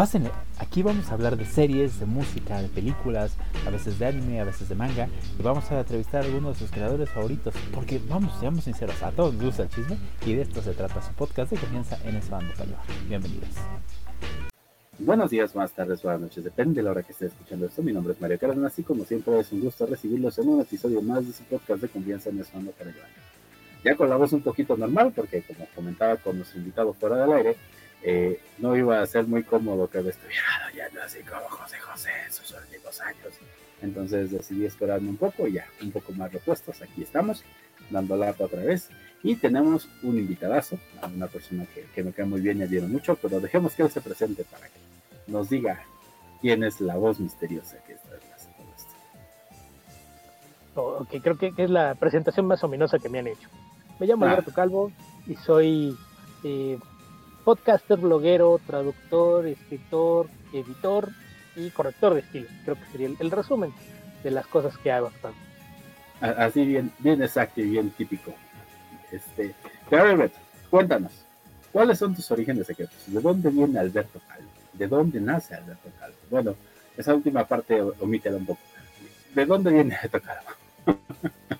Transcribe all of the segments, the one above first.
Pásenle, aquí vamos a hablar de series, de música, de películas, a veces de anime, a veces de manga, y vamos a entrevistar a algunos de sus creadores favoritos, porque vamos, seamos sinceros, a todos nos gusta el chisme, y de esto se trata su podcast de confianza en ese bando para Bienvenidos. Buenos días, más tardes, buenas noches, depende de la hora que esté escuchando esto. Mi nombre es Mario Cárdenas y como siempre es un gusto recibirlos en un episodio más de su podcast de confianza en bando para Ya con la voz un poquito normal, porque como comentaba con los invitados fuera del aire, eh, no iba a ser muy cómodo que me estuviera no así como José José en sus últimos años. Entonces decidí esperarme un poco y ya, un poco más repuestos. Aquí estamos, dando lata otra vez. Y tenemos un invitadazo, una persona que, me cae muy bien y adhiero mucho, pero dejemos que él se presente para que nos diga quién es la voz misteriosa que está detrás de todo esto. Oh, creo que, es la presentación más ominosa que me han hecho. Me llamo ah. Alberto Calvo y soy eh, podcaster, bloguero, traductor, escritor, editor y corrector de estilo. Creo que sería el, resumen de las cosas que hago Así bien, bien exacto y bien típico. Este, cuéntanos, ¿cuáles son tus orígenes secretos? ¿De dónde viene Alberto Calvo? ¿De dónde nace Alberto Calvo? Bueno, esa última parte omítela un poco. ¿De dónde viene Alberto Calvo?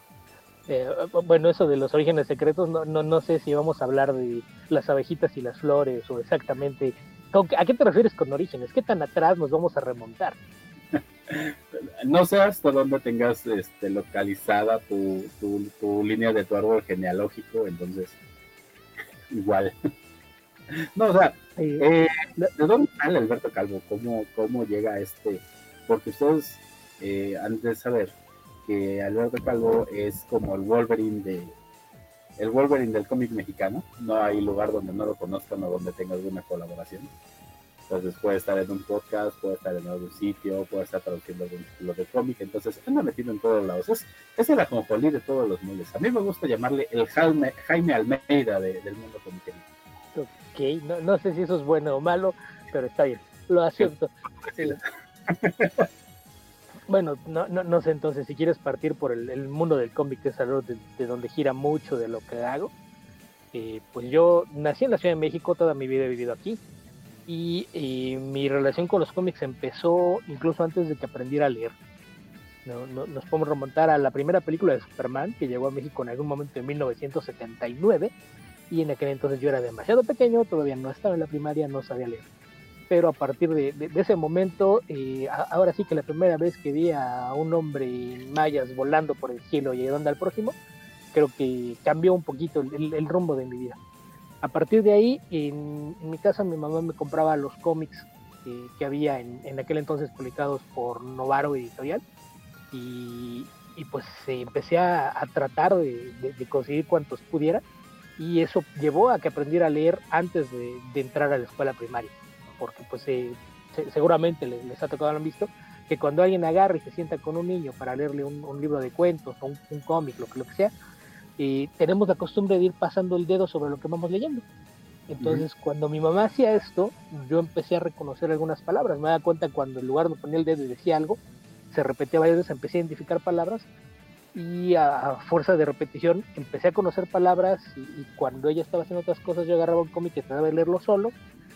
Eh, bueno, eso de los orígenes secretos, no, no, no sé si vamos a hablar de las abejitas y las flores o exactamente... ¿A qué te refieres con orígenes? ¿Qué tan atrás nos vamos a remontar? no sé hasta dónde tengas este, localizada tu, tu, línea de tu árbol genealógico, entonces igual. no, o sea, eh, ¿de dónde sale Alberto Calvo? ¿Cómo, cómo llega a este? Porque ustedes eh, han de saber que Alberto Calvo es como el Wolverine de el Wolverine del cómic mexicano. No hay lugar donde no lo conozcan o donde tenga alguna colaboración. Entonces puede estar en un podcast, puede estar en algún sitio, puede estar traduciendo algún título de cómic. Entonces anda metido en todos lados. Es, es el ajonjolí de todos los mundos. A mí me gusta llamarle el Jaime, Jaime Almeida del mundo cómic. Ok, no, no sé si eso es bueno o malo, pero está bien. Lo acepto. bueno, no, no, no, sé entonces si quieres partir por el, mundo del cómic, que es algo de, donde gira mucho de lo que hago. Eh, pues yo nací en la Ciudad de México, toda mi vida he vivido aquí. Y, mi relación con los cómics empezó incluso antes de que aprendiera a leer. No, nos podemos remontar a la primera película de Superman que llegó a México en algún momento en 1979. Y en aquel entonces yo era demasiado pequeño, todavía no estaba en la primaria, no sabía leer pero a partir de, ese momento, eh, ahora sí que la primera vez que vi a un hombre en mayas volando por el cielo y ayudando al próximo, creo que cambió un poquito el, rumbo de mi vida. A partir de ahí, en, mi casa mi mamá me compraba los cómics que había en, aquel entonces publicados por Novaro Editorial y, pues empecé a, tratar de, conseguir cuantos pudiera y eso llevó a que aprendiera a leer antes de entrar a la escuela primaria porque pues seguramente les, ha tocado, lo han visto, que cuando alguien agarra y se sienta con un niño para leerle un, libro de cuentos o un, cómic, lo que, lo que sea, y tenemos la costumbre de ir pasando el dedo sobre lo que vamos leyendo. Entonces, cuando mi mamá hacía esto, yo empecé a reconocer algunas palabras. Me da cuenta cuando en lugar de poner el dedo y decía algo, se repetía varias veces, empecé a identificar palabras y a, fuerza de repetición empecé a conocer palabras y, cuando ella estaba haciendo otras cosas yo agarraba un cómic y trataba de leerlo solo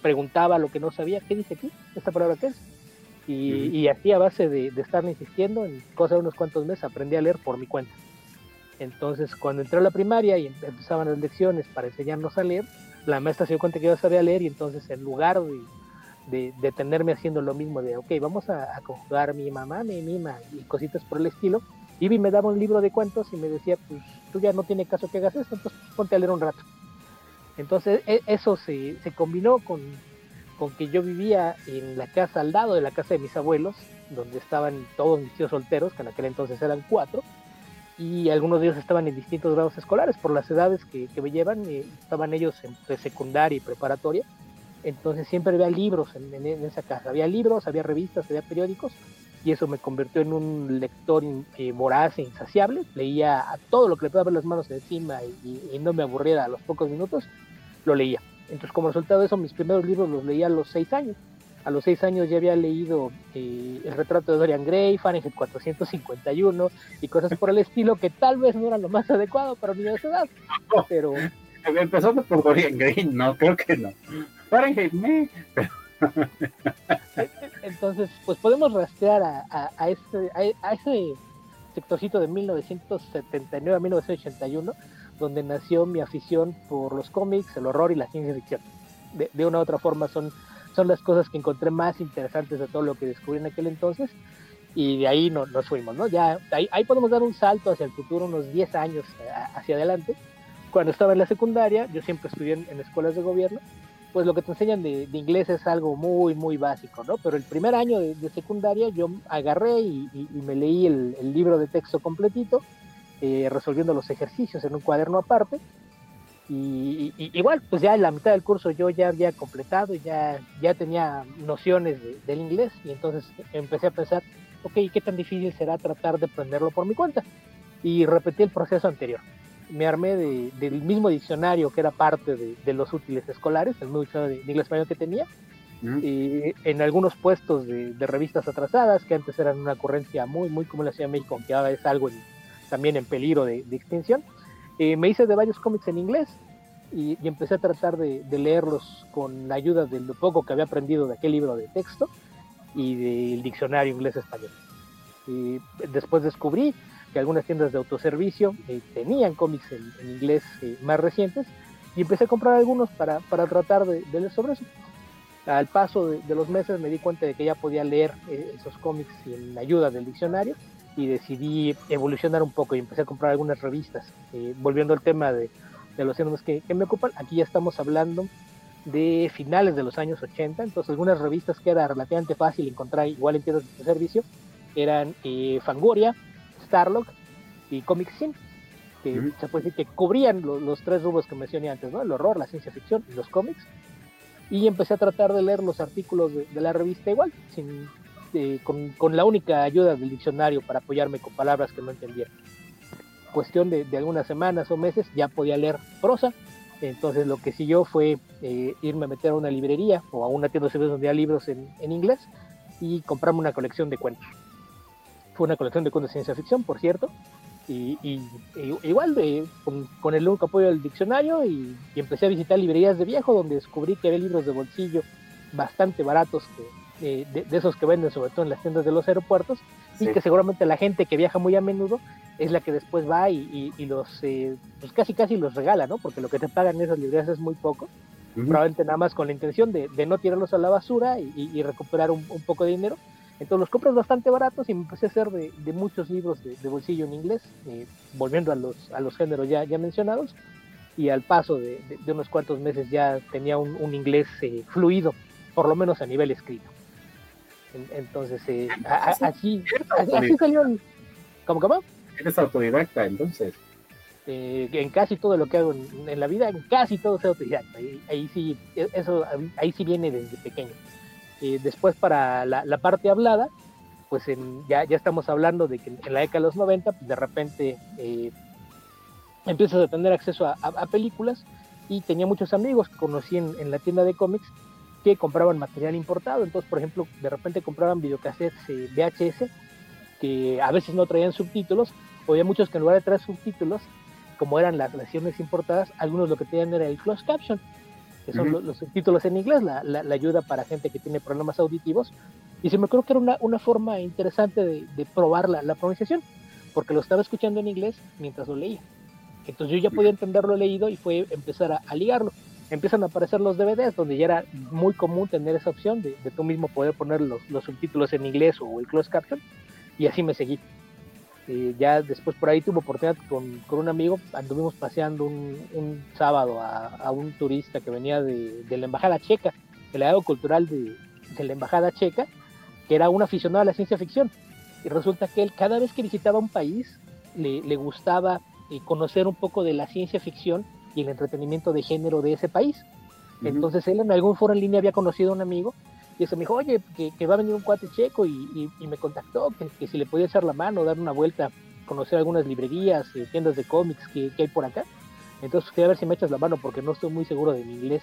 preguntaba lo que no sabía, ¿qué dice aquí? ¿Esta palabra qué es? Y, y así a base de, de estar insistiendo, en cosa de unos cuantos meses aprendí a leer por mi cuenta. Entonces, cuando entré a la primaria y empezaban las lecciones para enseñarnos a leer, la maestra se dio cuenta que yo sabía leer y entonces en lugar de, de, tenerme haciendo lo mismo de, ok, vamos a, conjugar mi mamá, mi mima y cositas por el estilo, Ivy me daba un libro de cuentos y me decía, pues tú ya no tiene caso que hagas esto, entonces ponte a leer un rato. Entonces e, eso se, se combinó con, con, que yo vivía en la casa al lado de la casa de mis abuelos, donde estaban todos mis tíos solteros, que en aquel entonces eran cuatro, y algunos de ellos estaban en distintos grados escolares por las edades que, que me llevan, eh, estaban ellos entre secundaria y preparatoria, entonces siempre había libros en, en, esa casa, había libros, había revistas, había periódicos, y eso me convirtió en un lector eh, voraz e insaciable. Leía a todo lo que le pueda ver las manos encima y, no me aburriera a los pocos minutos, lo leía. Entonces, como resultado de eso, mis primeros libros los leía a los seis años. A los seis años ya había leído eh, El retrato de Dorian Gray, Fahrenheit 451 y cosas por el estilo que tal vez no era lo más adecuado para mi edad, pero... Empezando por Dorian Gray, no, creo que no. Fahrenheit me... Entonces, pues podemos rastrear a, a, ese, a, ese sectorcito de 1979 a 1981, donde nació mi afición por los cómics, el horror y la ciencia ficción. De, de, una u otra forma son, son las cosas que encontré más interesantes de todo lo que descubrí en aquel entonces y de ahí no, nos fuimos, ¿no? Ya ahí, podemos dar un salto hacia el futuro, unos 10 años eh, hacia adelante. Cuando estaba en la secundaria, yo siempre estudié en, escuelas de gobierno, pues lo que te enseñan de, inglés es algo muy, muy básico, ¿no? Pero el primer año de, secundaria yo agarré y, me leí el, libro de texto completito, eh, resolviendo los ejercicios en un cuaderno aparte. Y, igual, pues ya en la mitad del curso yo ya había completado, ya, ya tenía nociones de, del inglés y entonces empecé a pensar, ok, ¿qué tan difícil será tratar de aprenderlo por mi cuenta? Y repetí el proceso anterior. Me armé de, del mismo diccionario que era parte de, de los útiles escolares, el mismo diccionario de, inglés español que tenía, mm. y en algunos puestos de, revistas atrasadas, que antes eran una ocurrencia muy, muy común en la Ciudad de México, aunque ahora es algo en, también en peligro de, extinción. Eh, me hice de varios cómics en inglés y, y empecé a tratar de, leerlos con la ayuda de lo poco que había aprendido de aquel libro de texto y del diccionario inglés-español. Después descubrí que algunas tiendas de autoservicio eh, tenían cómics en, en inglés eh, más recientes y empecé a comprar algunos para, para tratar de, de, leer sobre eso. Al paso de, de, los meses me di cuenta de que ya podía leer eh, esos cómics sin ayuda del diccionario y decidí evolucionar un poco y empecé a comprar algunas revistas. Eh, volviendo al tema de, de los temas que, que me ocupan, aquí ya estamos hablando de finales de los años 80, entonces algunas revistas que era relativamente fácil encontrar igual en tiendas de servicio eran eh, Fangoria, Starlock y Comic Sin, que mm. se puede decir que cubrían lo, los tres rubros que mencioné antes, ¿no? el horror, la ciencia ficción y los cómics. Y empecé a tratar de leer los artículos de, de la revista igual, sin, eh, con, con, la única ayuda del diccionario para apoyarme con palabras que no entendía. Cuestión de, de algunas semanas o meses ya podía leer prosa, entonces lo que siguió fue eh, irme a meter a una librería o a una tienda de servicios donde había libros en, en, inglés y comprarme una colección de cuentos. Fue una colección de cuentos de ciencia ficción, por cierto, y, y, y igual de, con, con, el único apoyo del diccionario y, y, empecé a visitar librerías de viejo donde descubrí que había libros de bolsillo bastante baratos que, eh, de, de, esos que venden sobre todo en las tiendas de los aeropuertos sí. y que seguramente la gente que viaja muy a menudo es la que después va y, y, y los, eh, pues casi casi los regala, ¿no? Porque lo que te pagan en esas librerías es muy poco, uh -huh. probablemente nada más con la intención de, de no tirarlos a la basura y, recuperar un, un, poco de dinero. Entonces los compras bastante baratos y me empecé a hacer de, de muchos libros de, de, bolsillo en inglés, eh, volviendo a los, a los géneros ya, ya mencionados, y al paso de, unos cuantos meses ya tenía un, un inglés eh, fluido, por lo menos a nivel escrito. Entonces, eh, a, a, así, así salió el... ¿Cómo, cómo? Eres autodidacta, entonces. Eh, en casi todo lo que hago en, en, la vida, en casi todo soy autodidacta. Ahí, ahí sí, eso, ahí sí viene desde pequeño. Eh, después para la, la, parte hablada, pues en, ya, ya estamos hablando de que en la década de los 90, pues de repente eh, empiezas a tener acceso a, a, a, películas y tenía muchos amigos que conocí en, en la tienda de cómics que compraban material importado. Entonces, por ejemplo, de repente compraban videocassettes eh, VHS que a veces no traían subtítulos, o había muchos que en lugar de traer subtítulos, como eran las versiones importadas, algunos lo que tenían era el closed caption, que son uh -huh. los, los, subtítulos en inglés, la, la, la, ayuda para gente que tiene problemas auditivos. Y se me ocurrió que era una, una forma interesante de, de probar la, la, pronunciación, porque lo estaba escuchando en inglés mientras lo leía. Entonces yo ya podía entenderlo leído y fue empezar a, a ligarlo empiezan a aparecer los DVDs, donde ya era muy común tener esa opción de, de tú mismo poder poner los, los, subtítulos en inglés o el closed caption, y así me seguí. Eh, ya después por ahí tuve oportunidad con, con un amigo, anduvimos paseando un, un sábado a, a, un turista que venía de, de, la Embajada Checa, del lado cultural de, de, la Embajada Checa, que era un aficionado a la ciencia ficción. Y resulta que él cada vez que visitaba un país le, le gustaba eh, conocer un poco de la ciencia ficción y el entretenimiento de género de ese país. Uh -huh. Entonces él en algún foro en línea había conocido a un amigo y ese me dijo, oye, que, que va a venir un cuate checo y, y, y me contactó, que, que, si le podía echar la mano, dar una vuelta, conocer algunas librerías, eh, tiendas de cómics que, que, hay por acá. Entonces quería ver si me echas la mano porque no estoy muy seguro de mi inglés.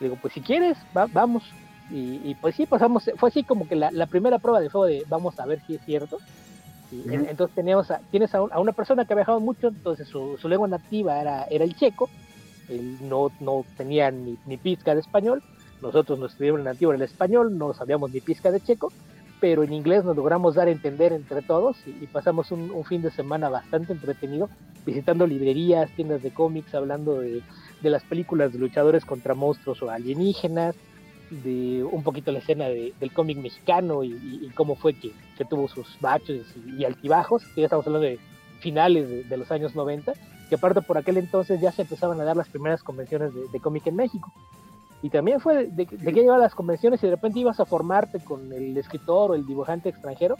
Le digo, pues si quieres, va, vamos. Y, y, pues sí, pasamos, fue así como que la, la, primera prueba de fuego de vamos a ver si es cierto. Entonces teníamos a, tienes a, un, a, una persona que ha viajado mucho, entonces su, lengua nativa era, el checo, él no, no tenía ni, ni pizca de español, nosotros nuestro idioma nativo era el español, no sabíamos ni pizca de checo, pero en inglés nos logramos dar a entender entre todos y, pasamos un, fin de semana bastante entretenido visitando librerías, tiendas de cómics, hablando de, las películas de luchadores contra monstruos o alienígenas, de un poquito la escena del cómic mexicano y, cómo fue que, tuvo sus baches y, altibajos, que ya estamos hablando de finales de, los años 90, que aparte por aquel entonces ya se empezaban a dar las primeras convenciones de cómic en México. Y también fue de, que que a las convenciones y de repente ibas a formarte con el escritor o el dibujante extranjero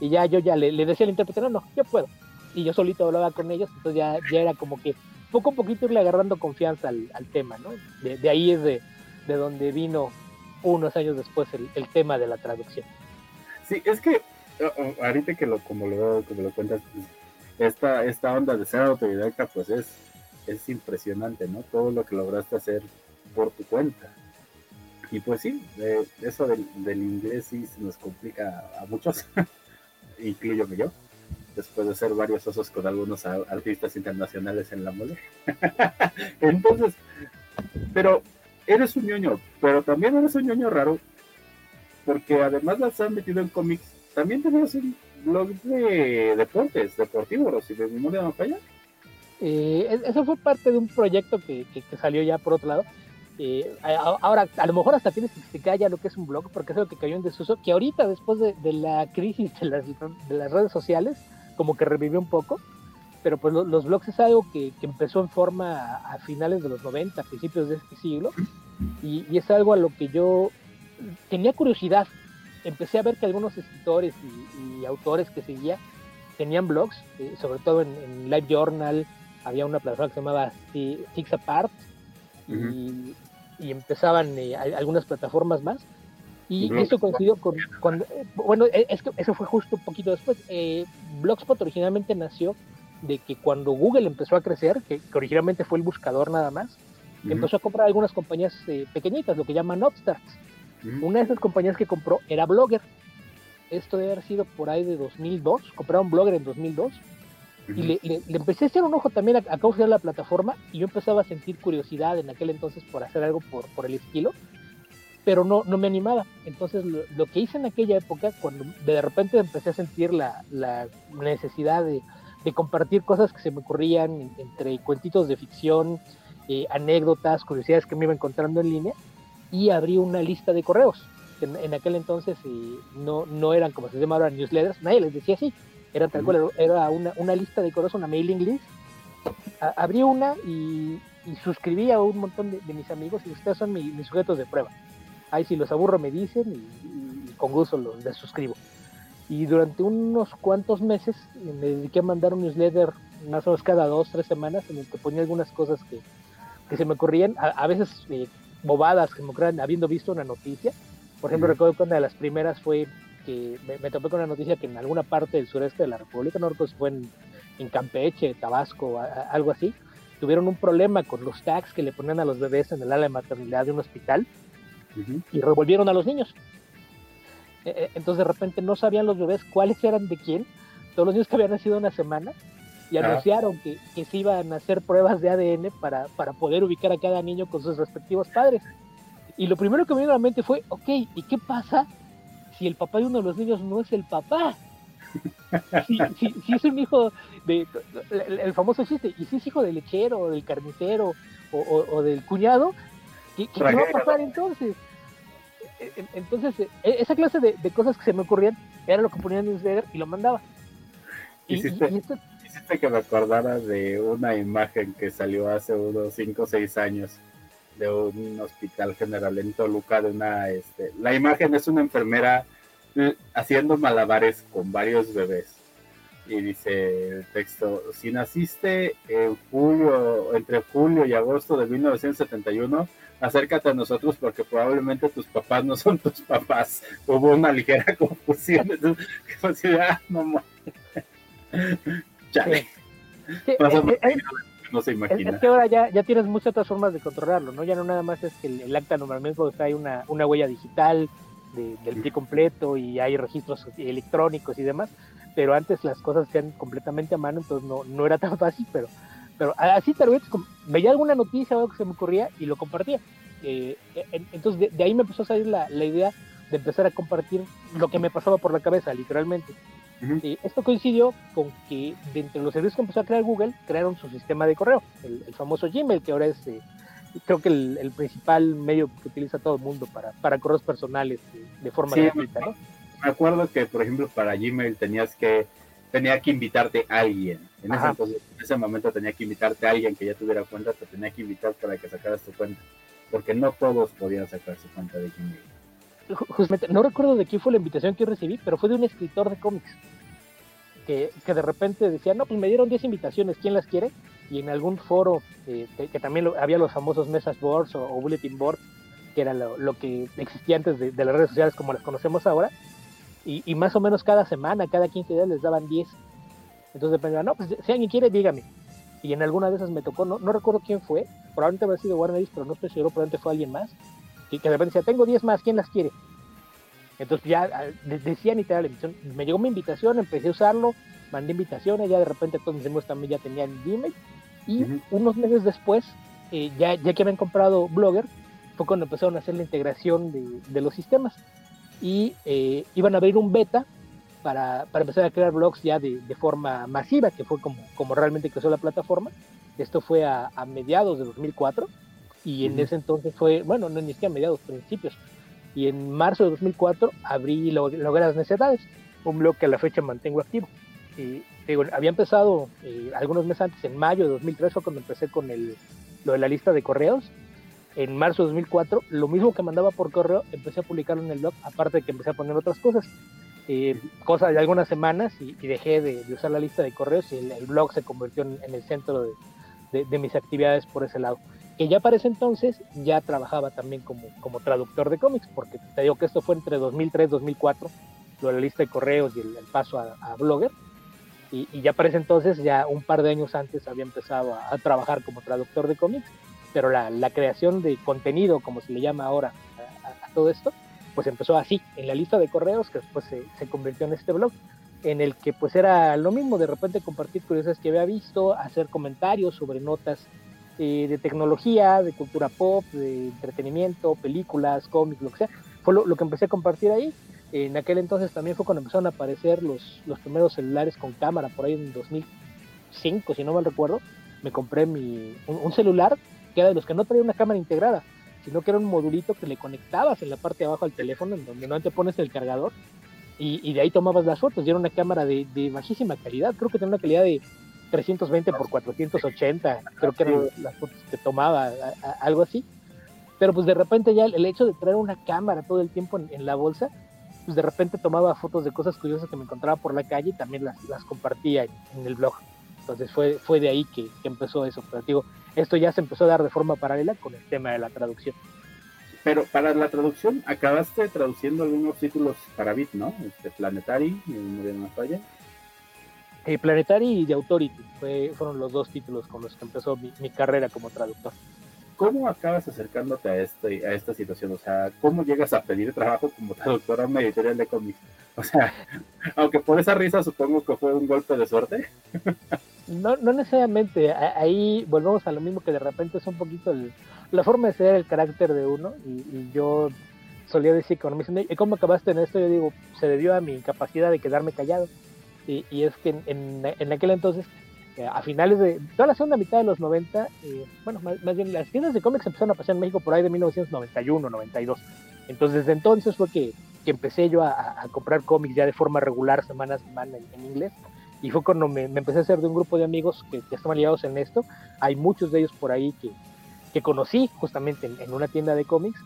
y ya yo ya le, decía al intérprete, no, no, yo puedo. Y yo solito hablaba con ellos, entonces ya, ya era como que poco a poquito irle agarrando confianza al, tema, ¿no? De, ahí es de, de, donde vino unos años después el, tema de la traducción. Sí, es que ahorita que lo como lo, como lo cuentas, esta, esta onda de ser autodidacta pues es, es impresionante, ¿no? Todo lo que lograste hacer por tu cuenta. Y pues sí, eso del, inglés sí se nos complica a muchos, incluyome yo, después de hacer varios osos con algunos artistas internacionales en la mole. Entonces, pero eres un ñoño, pero también eres un ñoño raro, porque además de estar metido en cómics, también tenías un blog de deportes, deportivos, si de memoria no falla. Eh, eso fue parte de un proyecto que, que, salió ya por otro lado. Eh, ahora, a lo mejor hasta tienes que explicar ya lo que es un blog, porque es lo que cayó en desuso, que ahorita después de, la crisis de las, de las, redes sociales, como que revivió un poco, pero pues los blogs es algo que, empezó en forma a, finales de los 90, principios de este siglo, y, es algo a lo que yo tenía curiosidad. Empecé a ver que algunos escritores y, autores que seguía tenían blogs, eh, sobre todo en, en, Live Journal, había una plataforma que se llamaba Six Apart, y, empezaban eh, algunas plataformas más. Y eso coincidió con, cuando, eh, bueno, e, es que eso fue justo un poquito después. Eh, Blogspot originalmente nació de que cuando Google empezó a crecer, que, originalmente fue el buscador nada más, empezó a comprar algunas compañías pequeñitas, lo que llaman upstarts. Una de esas compañías que compró era Blogger. Esto debe haber sido por ahí de 2002. Compraron Blogger en 2002 y le, empecé a echar un ojo también a, a cómo la plataforma y yo empezaba a sentir curiosidad en aquel entonces por hacer algo por, por el estilo, pero no, no me animaba. Entonces lo, que hice en aquella época, cuando de repente empecé a sentir la, la necesidad de, de, compartir cosas que se me ocurrían entre cuentitos de ficción, eh, anécdotas, curiosidades que me iba encontrando en línea, y abrí una lista de correos. En, en aquel entonces eh, no, no eran como se llamaban newsletters, nadie les decía así era tal cual, era una, una lista de correos, una mailing list. abrí una y, suscribí a un montón de, mis amigos y ustedes son mis sujetos de prueba. Ahí si los aburro me dicen y, con gusto los desuscribo. Y durante unos cuantos meses me dediqué a mandar un newsletter más o menos cada dos, tres semanas en el que ponía algunas cosas que, que se me ocurrían, a, veces eh, bobadas que me ocurrían habiendo visto una noticia. Por ejemplo, recuerdo que una de las primeras fue que me, topé con la noticia que en alguna parte del sureste de la República, no recuerdo si fue en, Campeche, Tabasco, algo así, tuvieron un problema con los tags que le ponían a los bebés en el ala de maternidad de un hospital y revolvieron a los niños. E, e, entonces de repente no sabían los bebés cuáles eran de quién, todos los niños que habían nacido una semana, y ah. anunciaron que, que, se iban a hacer pruebas de ADN para, para poder ubicar a cada niño con sus respectivos padres. Y lo primero que me vino a la mente fue, ok, ¿y qué pasa si el papá de uno de los niños no es el papá. Si, es un hijo de el, famoso chiste, y si es hijo del lechero, del carnicero o, del cuñado, ¿qué, va a pasar entonces? E, e, entonces, e, esa clase de, cosas que se me ocurrían era lo que ponía en newsletter y lo mandaba. Y, hiciste, que me acordara de una imagen que salió hace unos 5 o 6 años de un hospital general en Toluca de una este, la imagen es una enfermera eh, haciendo malabares con varios bebés y dice el texto si naciste en julio entre julio y agosto de 1971 acércate a nosotros porque probablemente tus papás no son tus papás hubo una ligera confusión ah, Chale. Eh, eh, no se imagina. Es, que ahora ya, ya tienes muchas otras formas de controlarlo, ¿no? Ya no nada más es que el, acta normalmente hay una, una huella digital del pie completo y hay registros electrónicos y demás, pero antes las cosas se hacían completamente a mano, entonces no, no era tan fácil, pero, pero así tal vez veía alguna noticia o algo que se me ocurría y lo compartía. Eh, entonces de, ahí me empezó a salir la, idea de empezar a compartir lo que me pasaba por la cabeza, literalmente. esto coincidió con que de entre los servicios que empezó a crear Google, crearon su sistema de correo, el, famoso Gmail, que ahora es eh, creo que el, principal medio que utiliza todo el mundo para, para correos personales de, forma gratuita, ¿no? Me acuerdo que, por ejemplo, para Gmail tenías que tenía que invitarte a alguien. En ese, momento tenía que invitarte a alguien que ya tuviera cuenta, te tenía que invitar para que sacaras tu cuenta. Porque no todos podían sacar su cuenta de Gmail. Justamente, no recuerdo de quién fue la invitación que recibí, pero fue de un escritor de cómics. Que, que de repente decía, no, pues me dieron 10 invitaciones, ¿quién las quiere? Y en algún foro, eh, que, también había los famosos message boards o, bulletin boards, que era lo, que existía antes de, de, las redes sociales como las conocemos ahora, y, más o menos cada semana, cada 15 días les daban 10. Entonces dependía, no, pues si alguien quiere, dígame. Y en alguna de esas me tocó, no, no recuerdo quién fue, probablemente había sido Warner pero no estoy seguro, probablemente fue alguien más, que, que de repente decía, tengo 10 más, ¿quién las quiere? Entonces ya ah, decía ni te me llegó mi invitación, empecé a usarlo, mandé invitaciones, ya de repente todos mis amigos también ya tenían Gmail, y unos meses después, eh, ya, ya que habían comprado Blogger, fue cuando empezaron a hacer la integración de, de los sistemas y eh, iban a abrir un beta para, para, empezar a crear blogs ya de, de, forma masiva, que fue como, como realmente creció la plataforma. Esto fue a, a mediados de 2004 y en ese entonces fue, bueno, no ni siquiera a mediados, principios. Y en marzo de 2004 abrí Lograr Necesidades, un blog que a la fecha mantengo activo. Y digo, había empezado eh, algunos meses antes, en mayo de 2003 fue cuando empecé con el, lo de la lista de correos en marzo de 2004, lo mismo que mandaba por correo, empecé a publicarlo en el blog, aparte de que empecé a poner otras cosas. Eh, cosas de algunas semanas y, dejé de, usar la lista de correos y el, blog se convirtió en, el centro de, mis actividades por ese lado. Que ya para ese entonces ya trabajaba también como, como traductor de cómics, porque te digo que esto fue entre 2003 y 2004, lo de la lista de correos y el, paso a, Blogger. Y, ya para ese entonces, ya un par de años antes, había empezado a trabajar como traductor de cómics pero la, creación de contenido, como se le llama ahora a, todo esto, pues empezó así, en la lista de correos, que después se, convirtió en este blog, en el que pues era lo mismo, de repente compartir curiosas que había visto, hacer comentarios sobre notas eh, de tecnología, de cultura pop, de entretenimiento, películas, cómics, lo que sea. Fue lo, que empecé a compartir ahí. En aquel entonces también fue cuando empezaron a aparecer los, los primeros celulares con cámara, por ahí en 2005, si no mal recuerdo. Me compré mi, un celular que era de los que no traía una cámara integrada, sino que era un modulito que le conectabas en la parte de abajo al teléfono, en donde no te pones el cargador, y, de ahí tomabas las fotos. Y era una cámara de, bajísima calidad, creo que tenía una calidad de 320 por 480, creo que eran las fotos que tomaba, algo así. Pero pues de repente ya el, hecho de traer una cámara todo el tiempo en, la bolsa, pues de repente tomaba fotos de cosas curiosas que me encontraba por la calle y también las, las compartía en, el blog. Entonces fue, fue de ahí que, que empezó eso. Pero digo, esto ya se empezó a dar de forma paralela con el tema de la traducción. Pero para la traducción, acabaste traduciendo algunos títulos para Bit, ¿no? Este, Planetary, no falla. Eh, Planetary y The Authority fueron los dos títulos con los que empezó mi, carrera como traductor. ¿Cómo acabas acercándote a, este, a esta situación? O sea, ¿cómo llegas a pedir trabajo como traductor a una editorial de cómics? O sea, aunque por esa risa supongo que fue un golpe de suerte. no, no necesariamente. Ahí volvemos a lo mismo que de repente es un poquito la forma de ser el carácter de uno. Y, yo solía decir cuando me dicen, ¿y cómo acabaste en esto? Yo digo, se debió a mi incapacidad de quedarme callado. Y, y es que en, en, aquel entonces, eh, a finales de toda la segunda mitad de los 90, eh, bueno, más, bien las tiendas de cómics empezaron a pasar en México por ahí de 1991, 92. Entonces, desde entonces fue que, que empecé yo a, a, comprar cómics ya de forma regular, semana a semana en inglés y fue cuando me, empecé a hacer de un grupo de amigos que, que estaban ligados en esto. Hay muchos de ellos por ahí que, que conocí justamente en, una tienda de cómics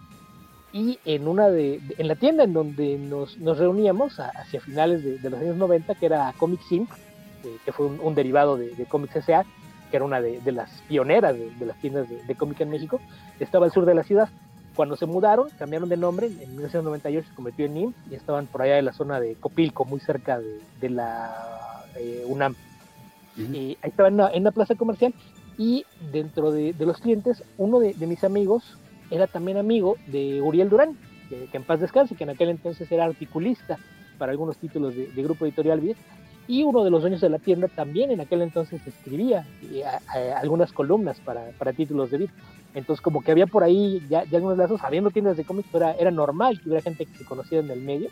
y en una de, en la tienda en donde nos, nos reuníamos hacia finales de, los años 90 que era Comics Inc eh, que fue un, derivado de, de, Comics S.A. que era una de, las pioneras de, las tiendas de, cómics en México estaba al sur de la ciudad cuando se mudaron cambiaron de nombre en 1998 se convirtió en NIM y estaban por allá en la zona de Copilco muy cerca de la eh, UNAM. y ahí estaba en una, plaza comercial y dentro de, los clientes, uno de, mis amigos era también amigo de Uriel Durán, que, en paz descanse, que en aquel entonces era articulista para algunos títulos de, Grupo Editorial Vid, Y uno de los dueños de la tienda también en aquel entonces escribía eh, algunas columnas para, para títulos de beat. Entonces, como que había por ahí ya, ya algunos lazos, habiendo tiendas de cómics, era, era, normal que hubiera gente que se conocía en el medio.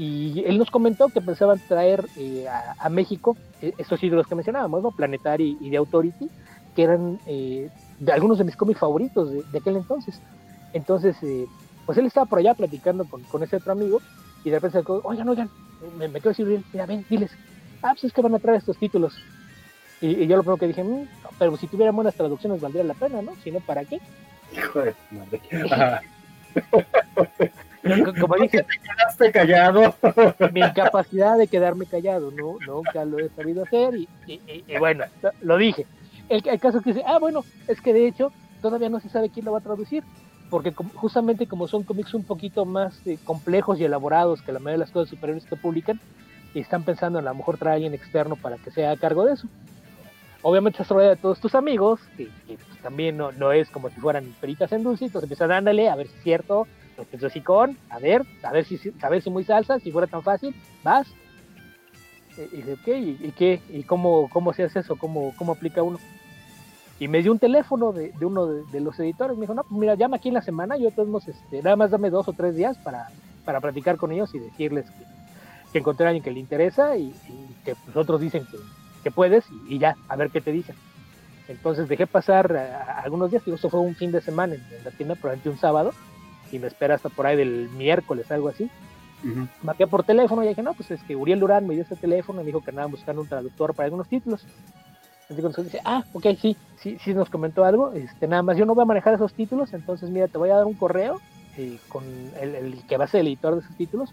Y él nos comentó que pensaban traer eh, a, a, México eh, estos títulos que mencionábamos, ¿no? Planetary y The Authority, que eran eh, de algunos de mis cómics favoritos de, de aquel entonces. Entonces, eh, pues él estaba por allá platicando con, con ese otro amigo y de repente se oigan, oigan, me, me quiero decir, mira, ven, diles, ah, pues es que van a traer estos títulos. Y, y yo lo primero que dije, mmm, pero si tuvieran buenas traducciones valdría la pena, ¿no? Si no, ¿para qué? Hijo de madre. Como dije, te quedaste callado. mi incapacidad de quedarme callado, ¿no? Nunca lo he sabido hacer y, y, y bueno, lo dije. El, el, caso es que dice, ah, bueno, es que de hecho todavía no se sabe quién lo va a traducir, porque como, justamente como son cómics un poquito más eh, complejos y elaborados que la mayoría de las cosas superiores que publican, y están pensando en a lo mejor traer a alguien externo para que sea a cargo de eso. Obviamente se rodea de todos tus amigos, que, que pues, también no, no, es como si fueran peritas en dulce, entonces empiezan ándale, a ver si es cierto, entonces sí con, a ver, a ver si, a ver si muy salsa, si fuera tan fácil, vas. Y dice, ok, ¿y, y qué? ¿Y cómo, cómo se hace eso? ¿Cómo, cómo aplica uno? Y me dio un teléfono de, de uno de, de, los editores, me dijo, no, pues mira, llama aquí en la semana, yo tenemos, este, nada más dame dos o tres días para, para platicar con ellos y decirles que, encontré a alguien que le interesa y, y que pues, otros dicen que, que puedes y, y, ya, a ver qué te dicen. Entonces dejé pasar a algunos días, digo, esto fue un fin de semana en, en la tienda, probablemente un sábado, y me espera hasta por ahí del miércoles, algo así. Uh -huh. Marqué por teléfono y dije, no, pues es que Uriel Durán me dio ese teléfono y me dijo que andaban buscando un traductor para algunos títulos. Entonces dice, ah, ok, sí, sí, sí nos comentó algo. Este, nada más yo no voy a manejar esos títulos, entonces mira, te voy a dar un correo eh, con el, el, que va a ser el editor de esos títulos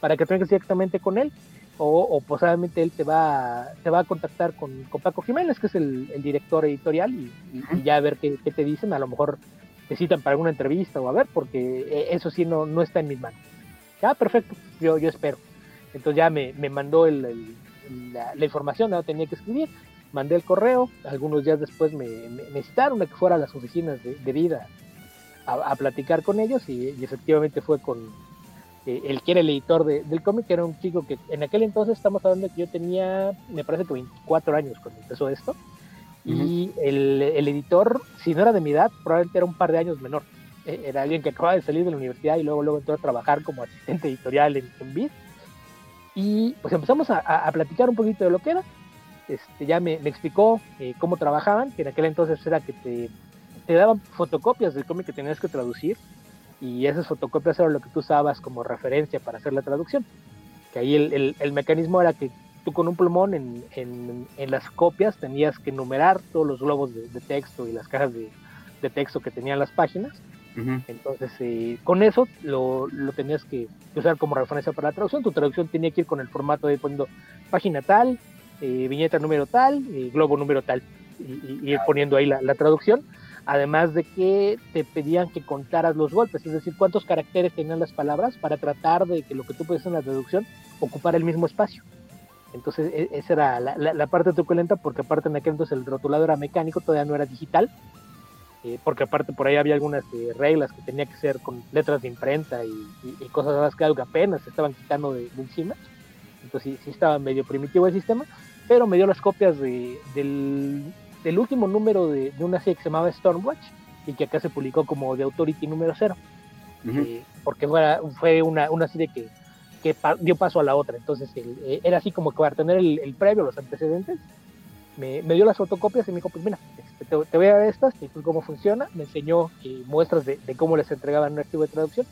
para que tengas directamente con él. O, o posiblemente él te va, a, te va a contactar con, con Paco Jiménez, que es el, el director editorial, y, y, y, ya a ver qué, qué, te dicen. A lo mejor te citan para alguna entrevista o a ver, porque eh, eso sí no, no está en mis manos. Ya, perfecto, yo, yo espero. Entonces ya me, me mandó el, la, la, información, no tenía que escribir, mandé el correo, algunos días después me, me, citaron a que fuera a las oficinas de, vida a, platicar con ellos y, efectivamente fue con eh, el que era el editor de, del cómic, que era un chico que en aquel entonces estamos hablando que yo tenía, me parece que 24 años cuando empezó esto, uh -huh. y el, el, editor, si no era de mi edad, probablemente era un par de años menor. Eh, era alguien que acaba de salir de la universidad y luego, luego entró a trabajar como asistente editorial en, en BID. Y pues empezamos a, a, platicar un poquito de lo que era. Este, ya me, me explicó eh, cómo trabajaban, que en aquel entonces era que te, te daban fotocopias del cómic que tenías que traducir y esas fotocopias eran lo que tú usabas como referencia para hacer la traducción. Que ahí el, el, el mecanismo era que tú con un plumón en, en, en, las copias tenías que numerar todos los globos de, de texto y las cajas de, de, texto que tenían las páginas. Uh -huh. Entonces, eh, con eso lo, lo tenías que, usar como referencia para la traducción. Tu traducción tenía que ir con el formato de poniendo página tal, eh, viñeta número tal, eh, globo número tal, y, y ir poniendo ahí la, la traducción además de que te pedían que contaras los golpes, es decir, cuántos caracteres tenían las palabras para tratar de que lo que tú puedes en la traducción ocupara el mismo espacio. Entonces, e esa era la, la, la, parte truculenta, porque aparte en aquel entonces el rotulado era mecánico, todavía no era digital, eh, porque aparte por ahí había algunas eh, reglas que tenía que ser con letras de imprenta y, y, y cosas más que apenas se estaban quitando de, de encima. Entonces, sí, sí, estaba medio primitivo el sistema, pero me dio las copias de, del, el último número de, de, una serie que se llamaba Stormwatch y que acá se publicó como The Authority número cero, uh -huh. eh, porque fue, fue una, una, serie que, que pa dio paso a la otra. Entonces el, eh, era así como que para tener el, el previo, los antecedentes, me, me, dio las fotocopias y me dijo, pues mira, este, te, te, voy a dar estas, y pues cómo funciona, me enseñó eh, muestras de, de, cómo les entregaban un archivo de traducción.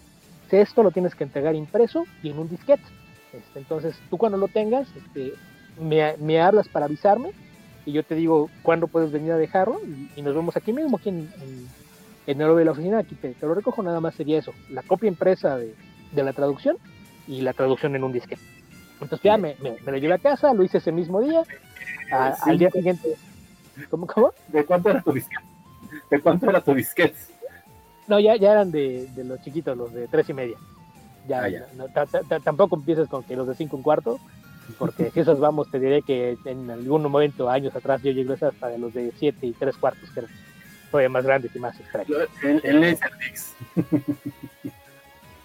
Si esto lo tienes que entregar impreso y en un disquete. Este, entonces tú cuando lo tengas, este, me, me hablas para avisarme y yo te digo cuándo puedes venir a dejarlo y, y nos vemos aquí mismo, aquí en, en, en el de la oficina, aquí te, te, lo recojo, nada más sería eso, la copia impresa de, de la traducción y la traducción en un disquete. Entonces ya me, me, me, lo llevé a casa, lo hice ese mismo día, a, sí. al día siguiente. ¿Cómo, cómo? ¿De cuánto era tu disquete? ¿De cuánto era tu disquete? No, ya, ya eran de, de los chiquitos, los de tres y media. Ya, ah, ya. No, tampoco empieces con que los de cinco un cuarto, porque si esos vamos, te diré que en algún momento, años atrás, yo llegué hasta de los de 7 y 3 cuartos, que eran todavía más grandes y más extraños. El, el.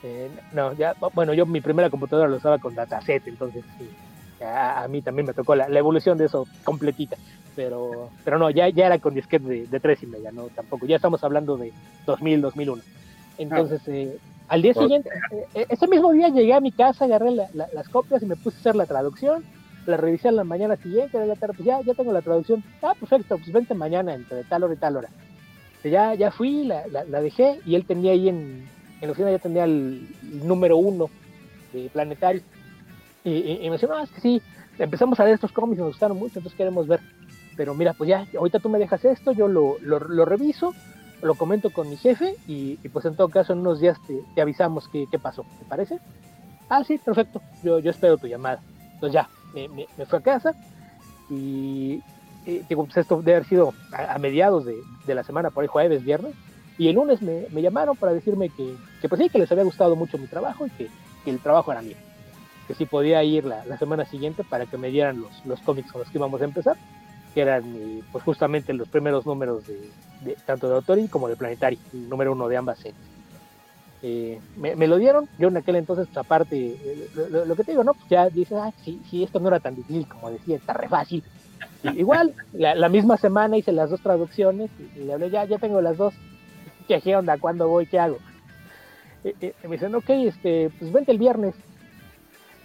Eh, no, ya, bueno, yo mi primera computadora lo usaba con dataset, entonces sí. A, mí también me tocó la, evolución de eso completita. Pero, pero no, ya, ya era con disquete de, de tres y media, no tampoco. Ya estamos hablando de 2000, 2001. Entonces, ah. eh, al día siguiente, eh, ese mismo día llegué a mi casa, agarré las copias y me puse a hacer la traducción. La revisé en la mañana siguiente, la tarde, pues ya, ya tengo la traducción. Ah, perfecto, pues vente mañana entre tal hora y tal hora. Ya, ya fui, la, la, dejé y él tenía ahí en, en oficina, ya tenía el, número uno de Planetario. Y, me decía, no, es que sí, empezamos a ver estos cómics, nos gustaron mucho, entonces queremos ver. Pero mira, pues ya, ahorita tú me dejas esto, yo lo, lo, reviso lo comento con mi jefe y, pues en todo caso en unos días te, avisamos qué, pasó, ¿te parece? Ah, sí, perfecto, yo, yo espero tu llamada. Entonces ya, me, me, fui a casa y digo, pues esto debe haber sido a, mediados de, la semana, por ahí jueves, viernes, y el lunes me, llamaron para decirme que, que, pues sí, que les había gustado mucho mi trabajo y que, el trabajo era mío, que sí podía ir la, la, semana siguiente para que me dieran los, los cómics con los que íbamos a empezar que eran pues justamente los primeros números de, tanto de Autori como de Planetary, el número uno de ambas series. Eh, me, lo dieron, yo en aquel entonces, pues, aparte, eh, lo, que te digo, ¿no? Pues ya dices, ah, si, esto no era tan difícil como decía, está re fácil. igual, la, misma semana hice las dos traducciones y, le hablé, ya, ya tengo las dos. ¿Qué, onda? ¿Cuándo voy? ¿Qué hago? Eh, me dicen, ok, este, pues vente el viernes.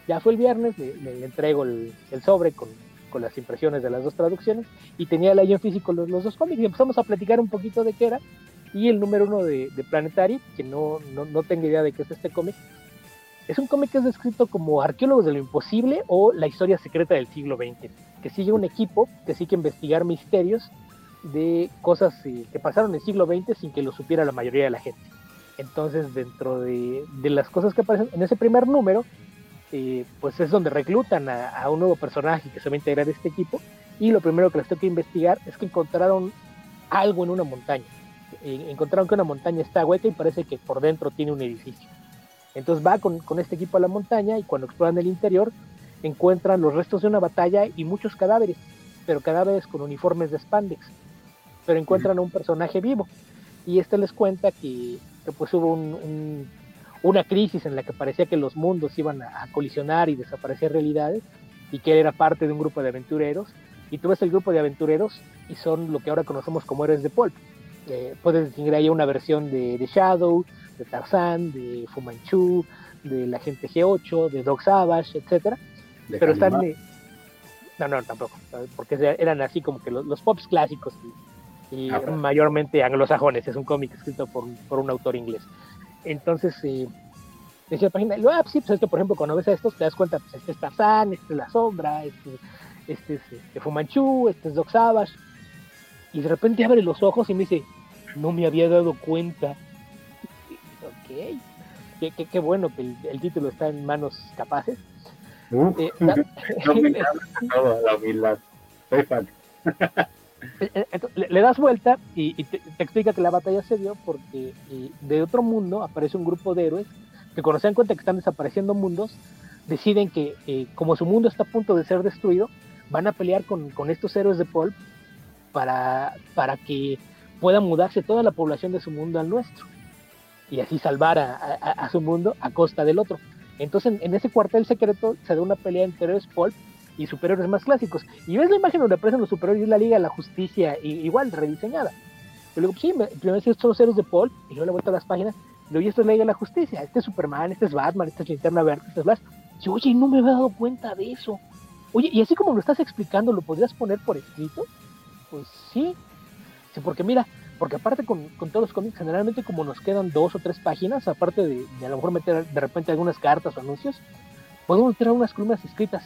Ya fue el viernes, le, entrego el, sobre con, con las impresiones de las dos traducciones y tenía el en físico los, dos cómics y empezamos a platicar un poquito de qué era y el número uno de, Planetary, que no, no, tengo idea de qué es este cómic, es un cómic que es descrito como Arqueólogos de lo Imposible o La historia secreta del siglo XX, que sigue un equipo que sigue investigar misterios de cosas eh, que pasaron en el siglo XX sin que lo supiera la mayoría de la gente. Entonces, dentro de, las cosas que aparecen en ese primer número, eh, pues es donde reclutan a, un nuevo personaje que se va a integrar a este equipo y lo primero que les que investigar es que encontraron algo en una montaña. Encontraron que una montaña está hueca y parece que por dentro tiene un edificio. Entonces va con, este equipo a la montaña y cuando exploran el interior encuentran los restos de una batalla y muchos cadáveres, pero cadáveres con uniformes de spandex. Pero encuentran a un personaje vivo. Y este les cuenta que, pues hubo un una crisis en la que parecía que los mundos iban a, colisionar y desaparecer realidades y que él era parte de un grupo de aventureros. Y tú ves el grupo de aventureros y son lo que ahora conocemos como héroes de pulp. Eh, puedes distinguir ahí una versión de, Shadow, de Tarzan, de Fumanchu, de la gente G8, de Dog Savage, etcétera. Pero están eh, no, no, tampoco, porque eran así como que los, pops clásicos y, ah, mayormente anglosajones. Es un cómic escrito por, por un autor inglés. Entonces, eh, decía la página, lo, ah, sí, pues esto, por ejemplo, cuando ves a estos, te das cuenta, pues este es Tarzán, este es La Sombra, este, este es este Fumanchu, este es Doc Savage. Y de repente abre los ojos y me dice, no me había dado cuenta. ok, qué, qué, qué bueno que el, título está en manos capaces. eh, no me todo, la humildad. Soy fan. Eh, eh, le, das vuelta y, te, explica que la batalla se dio porque eh, de otro mundo aparece un grupo de héroes que cuando se dan cuenta que están desapareciendo mundos, deciden que como su mundo está a punto de ser destruido, van a pelear con, estos héroes de Paul para, para que pueda mudarse toda la población de su mundo al nuestro y así salvar a, su mundo a costa del otro. Entonces en, ese cuartel secreto se da una pelea entre héroes Pulp y superhéroes más clásicos. Y ves la imagen donde aparecen los superhéroes y la Liga de la Justicia, igual rediseñada. Y luego, pues sí, primero estos los héroes de Paul, y luego le vuelto a las páginas, y luego, esto es la Liga de la Justicia, este es Superman, este es Batman, este es Linterna Verde, este es Flash. Y oye, no me había dado cuenta de eso. Oye, y así como lo estás explicando, ¿lo podrías poner por escrito? Pues sí. Sí, porque mira, porque aparte con, con, todos los cómics, generalmente como nos quedan dos o tres páginas, aparte de, a lo mejor meter de repente algunas cartas o anuncios, podemos meter algunas columnas escritas.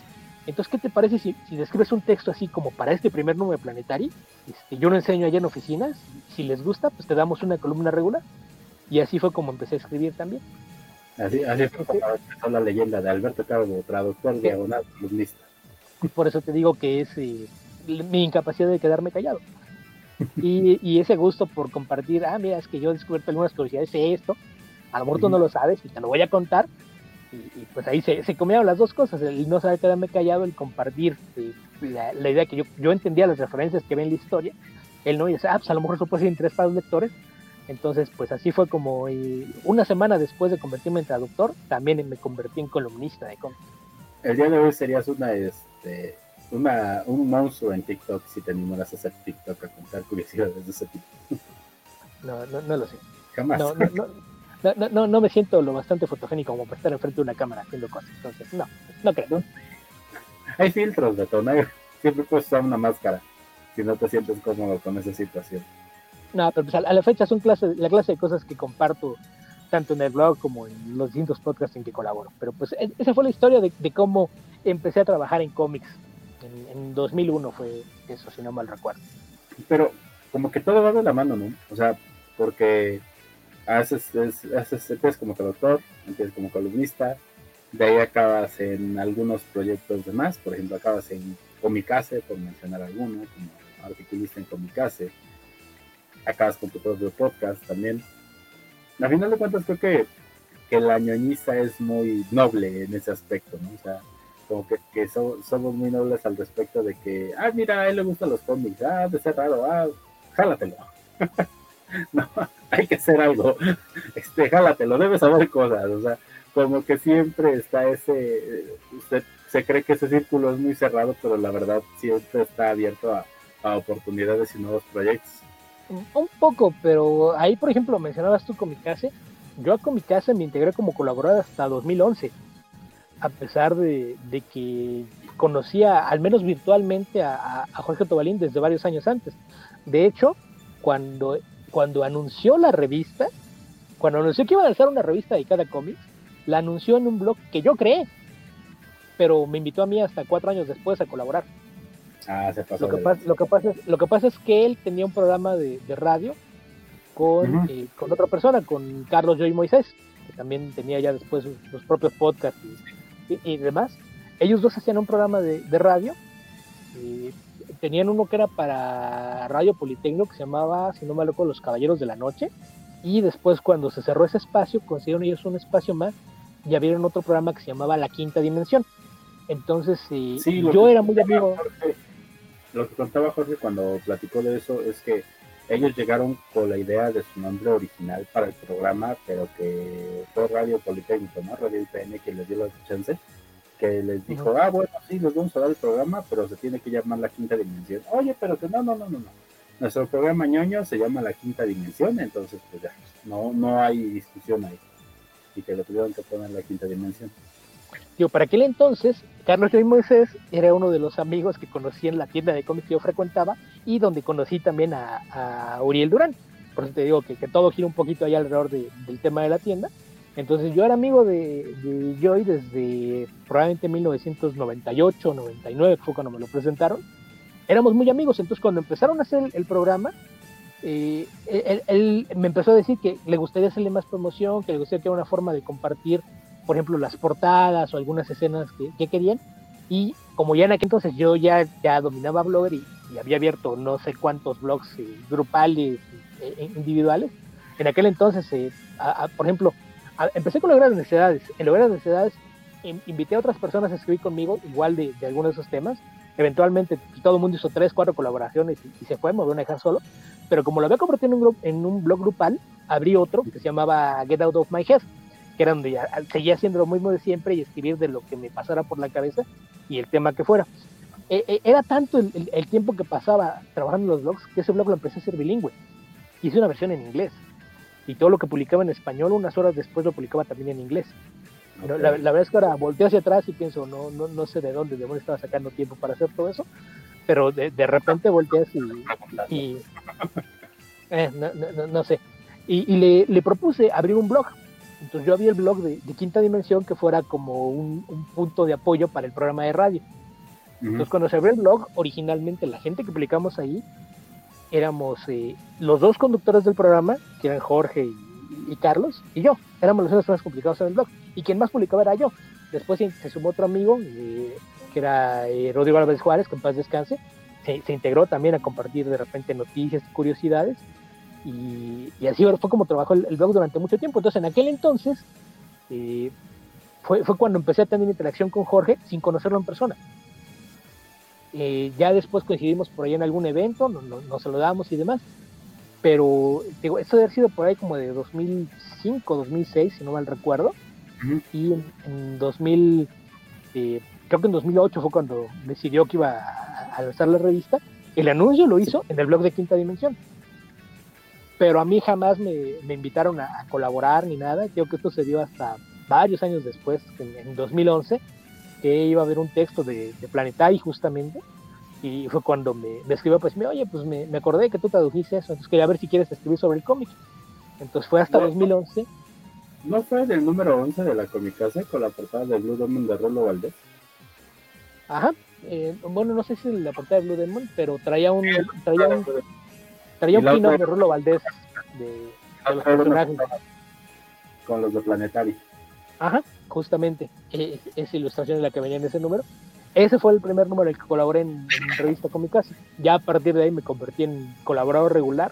Entonces, ¿qué te parece si, describes un texto así como para este primer número planetario? Este, yo lo enseño allá en oficinas, si les gusta, pues te damos una columna regular. Y así fue como empecé a escribir también. Así, así fue como empezó la leyenda de Alberto Carlos, traductor, diagonal, columnista. Y por eso te digo que es eh, mi incapacidad de quedarme callado. y, y, ese gusto por compartir, ah, mira, es que yo he descubierto algunas curiosidades, sé esto, a lo mejor tú no lo sabes y te lo voy a contar, y, pues ahí se, se, comieron las dos cosas, el no saber quedarme callado, el compartir eh, la, idea que yo, yo entendía las referencias que ven en la historia, él no, y decía, ah, pues a lo mejor eso puede ser interés para los lectores, entonces pues así fue como una semana después de convertirme en traductor, también me convertí en columnista de cómics. el día de hoy serías una, este, una, un monstruo en TikTok si te animaras a hacer TikTok a contar curiosidades de ese tipo. No, no, no lo sé. Jamás. No, no, no, no, no, no me siento lo bastante fotogénico como para estar enfrente de una cámara haciendo cosas. Entonces, no, no creo. Hay filtros de tono. Siempre puedes usar una máscara si no te sientes cómodo con esa situación. No, pero pues a, la fecha son clase, la clase de cosas que comparto tanto en el blog como en los distintos podcasts en que colaboro. Pero pues e, esa fue la historia de, de cómo empecé a trabajar en cómics. En, en, 2001 fue eso, si no mal recuerdo. Pero como que todo va de la mano, ¿no? O sea, porque haces, es, haces empiezas como traductor, empiezas como columnista, de ahí acabas en algunos proyectos demás, por ejemplo, acabas en Comicase, por mencionar alguno, como articulista en Comicase, acabas con tu propio podcast también. A final de cuentas creo que, que la ñoñiza es muy noble en ese aspecto, ¿no? O sea, como que, que so, somos muy nobles al respecto de que, ah, mira, a él le gustan los cómics, ah, de ser raro, ah, jálatelo. no, hay que hacer algo, este, jálatelo, debes saber cosas, o sea, como que siempre está ese, usted se cree que ese círculo es muy cerrado, pero la verdad siempre está abierto a, oportunidades y nuevos proyectos. Un poco, pero ahí, por ejemplo, mencionabas tú Comicase. Yo a Comicase me integré como colaborador hasta 2011, a pesar de, de que conocía, al menos virtualmente, a, Jorge Tobalín desde varios años antes. De hecho, cuando, cuando anunció la revista, cuando anunció que iba a lanzar una revista dedicada a cómics, la anunció en un blog que yo creé, pero me invitó a mí hasta cuatro años después a colaborar. Ah, se pasó lo, que pasa, lo, que pasa es, lo que pasa es que él tenía un programa de, de radio con, uh -huh. eh, con, otra persona, con Carlos Joy Moisés, que también tenía ya después sus, sus propios podcasts y, y, y, demás. Ellos dos hacían un programa de, de radio. Y tenían uno que era para Radio Politécnico que se llamaba, si no me equivoco, Los Caballeros de la Noche. Y después, cuando se cerró ese espacio, consiguieron ellos un espacio más y abrieron otro programa que se llamaba La Quinta Dimensión. Entonces, eh, sí, yo era muy amigo. Jorge, lo que contaba Jorge cuando platicó de eso es que ellos llegaron con la idea de su nombre original para el programa, pero que fue Radio Politécnico, ¿no? Radio IPN que les dio la chance, que les dijo, ah, bueno, sí, les vamos a dar el programa, pero se tiene que llamar La Quinta Dimensión. Oye, pero que no, no, no, no, no. Nuestro programa ñoño se llama La Quinta Dimensión, entonces, pues ya, no, no hay discusión ahí. Y que lo tuvieron que poner La Quinta Dimensión. Digo, para aquel entonces, Carlos Joy Moisés era uno de los amigos que conocí en la tienda de cómics que yo frecuentaba y donde conocí también a, a Uriel Durán. Por eso te digo que, que, todo gira un poquito ahí alrededor de, del tema de la tienda. Entonces yo era amigo de, de Joy desde probablemente 1998, 99, que fue cuando me lo presentaron. Éramos muy amigos, entonces cuando empezaron a hacer el, el programa, eh, él, él, me empezó a decir que le gustaría hacerle más promoción, que le gustaría que una forma de compartir por ejemplo, las portadas o algunas escenas que, que, querían. Y como ya en aquel entonces yo ya, ya dominaba Blogger y, y había abierto no sé cuántos blogs eh, grupales, eh, individuales, en aquel entonces, eh, a, a, por ejemplo, a, empecé con lograr necesidades. En lograr necesidades in, invité a otras personas a escribir conmigo, igual de, de algunos de esos temas. Eventualmente pues, todo el mundo hizo tres, cuatro colaboraciones y, y se fue, me voy a dejar solo. Pero como lo había convertido en un, en un blog grupal, abrí otro que se llamaba Get Out of My Head que era donde ya, seguía haciendo lo mismo de siempre y escribir de lo que me pasara por la cabeza y el tema que fuera. E, e, era tanto el, el, el, tiempo que pasaba trabajando en los blogs que ese blog lo empecé a hacer bilingüe. Hice una versión en inglés y todo lo que publicaba en español unas horas después lo publicaba también en inglés. Okay. La, la, verdad es que ahora volteo hacia atrás y pienso, no, no, no sé de dónde, de dónde estaba sacando tiempo para hacer todo eso, pero de, de repente volteas y... y eh, no, no, no, sé. Y, y le, le propuse abrir un blog entonces yo había el blog de, de, Quinta Dimensión que fuera como un, un, punto de apoyo para el programa de radio. Uh -huh. Entonces cuando se abrió el blog, originalmente la gente que publicamos ahí éramos eh, los dos conductores del programa, que eran Jorge y, Carlos, y yo. Éramos los más complicados en el blog. Y quien más publicaba era yo. Después se, sumó otro amigo, eh, que era eh, Rodrigo Álvarez Juárez, que en paz descanse. Se, se, integró también a compartir de repente noticias curiosidades. Y, y, así fue como trabajó el, el, blog durante mucho tiempo. Entonces, en aquel entonces, eh, fue, fue, cuando empecé a tener interacción con Jorge sin conocerlo en persona. Eh, ya después coincidimos por ahí en algún evento, nos, saludamos y demás. Pero digo, esto debe haber sido por ahí como de 2005, 2006, si no mal recuerdo. Uh -huh. Y en, en 2000, eh, creo que en 2008 fue cuando decidió que iba a, lanzar la revista. El anuncio lo hizo en el blog de Quinta Dimensión. Pero a mí jamás me, invitaron a, colaborar ni nada. Creo que esto se dio hasta varios años después, en, 2011, que iba a haber un texto de, de Planetary justamente. Y fue cuando me, escribió, pues, oye, pues me, me, acordé que tú tradujiste eso, entonces quería ver si quieres escribir sobre el cómic. Entonces fue hasta 2011 ¿No fue del número 11 de la Comicase con la portada de Blue Demon de Rolo Valdés? Ajá. Eh, bueno, no sé si la portada de Blue Demon, pero traía un traía un, traía un pino de Rolo Valdés de, los personajes. Con los de Planetary. Ajá, justamente. E, esa ilustración es la que venía en ese número. Ese fue el primer número en el que colaboré en, en Revista Comicase. Ya a partir de ahí me convertí en colaborador regular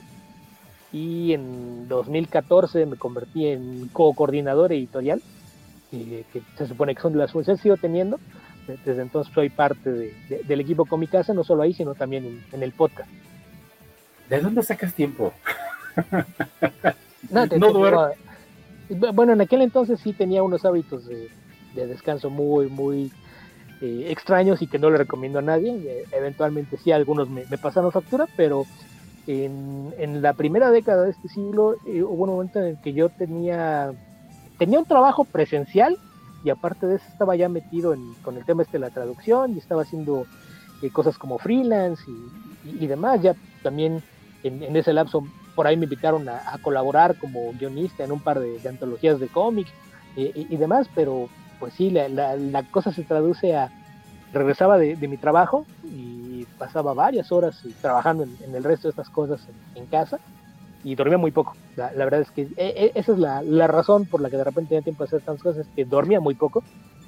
y en 2014 me convertí en co-coordinador editorial, que se supone que son de las funciones que sigo teniendo. Desde entonces soy parte del equipo Comicasa, no solo ahí, sino también en, el podcast. ¿De dónde sacas tiempo? no, bueno, en aquel entonces sí tenía unos hábitos de, descanso muy, muy eh, extraños y que no le recomiendo a nadie. Eh, eventualmente sí, algunos me, pasaron factura, pero en, la primera década de este siglo eh, hubo un momento en el que yo tenía, tenía un trabajo presencial y aparte de eso estaba ya metido con el tema este de la traducción y estaba haciendo eh, cosas como freelance y, demás. Ya también en, ese lapso por ahí me invitaron a, colaborar como guionista en un par de, antologías de cómics eh, y, demás, pero pues sí, la, la, cosa se traduce a regresaba de, mi trabajo y pasaba varias horas trabajando en, el resto de estas cosas en, casa y dormía muy poco. La, verdad es que e, e, esa es la, razón por la que de repente tenía tiempo de hacer tantas cosas, que dormía muy poco.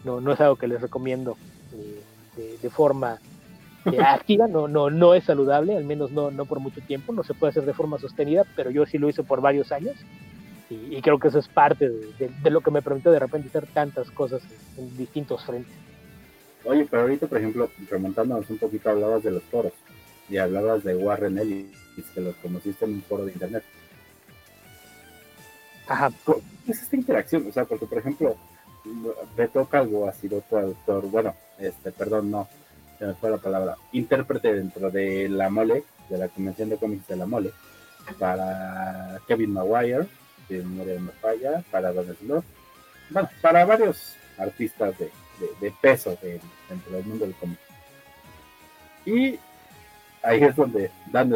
No, no es algo que les recomiendo eh, de, forma activa, no, no, no es saludable, al menos no, no por mucho tiempo, no se puede hacer de forma sostenida, pero yo sí lo hice por varios años y, creo que eso es parte de, lo que me permitió de repente hacer tantas cosas en distintos frentes. Oye, pero ahorita, por ejemplo, remontándonos un poquito, hablabas de los foros y hablabas de Warren Ellis, que los conociste en un foro de internet. Ajá. ¿Qué es esta interacción? O sea, porque, por ejemplo, Beto Calvo ha sido tu autor, bueno, este, perdón, no, se me fue la palabra, intérprete dentro de la mole, de la convención de cómics de la mole, para Kevin Maguire, de Memoria me falla, para Donald Smith, bueno, para varios artistas de, de, peso dentro del mundo del cómic. Y ahí es donde Dan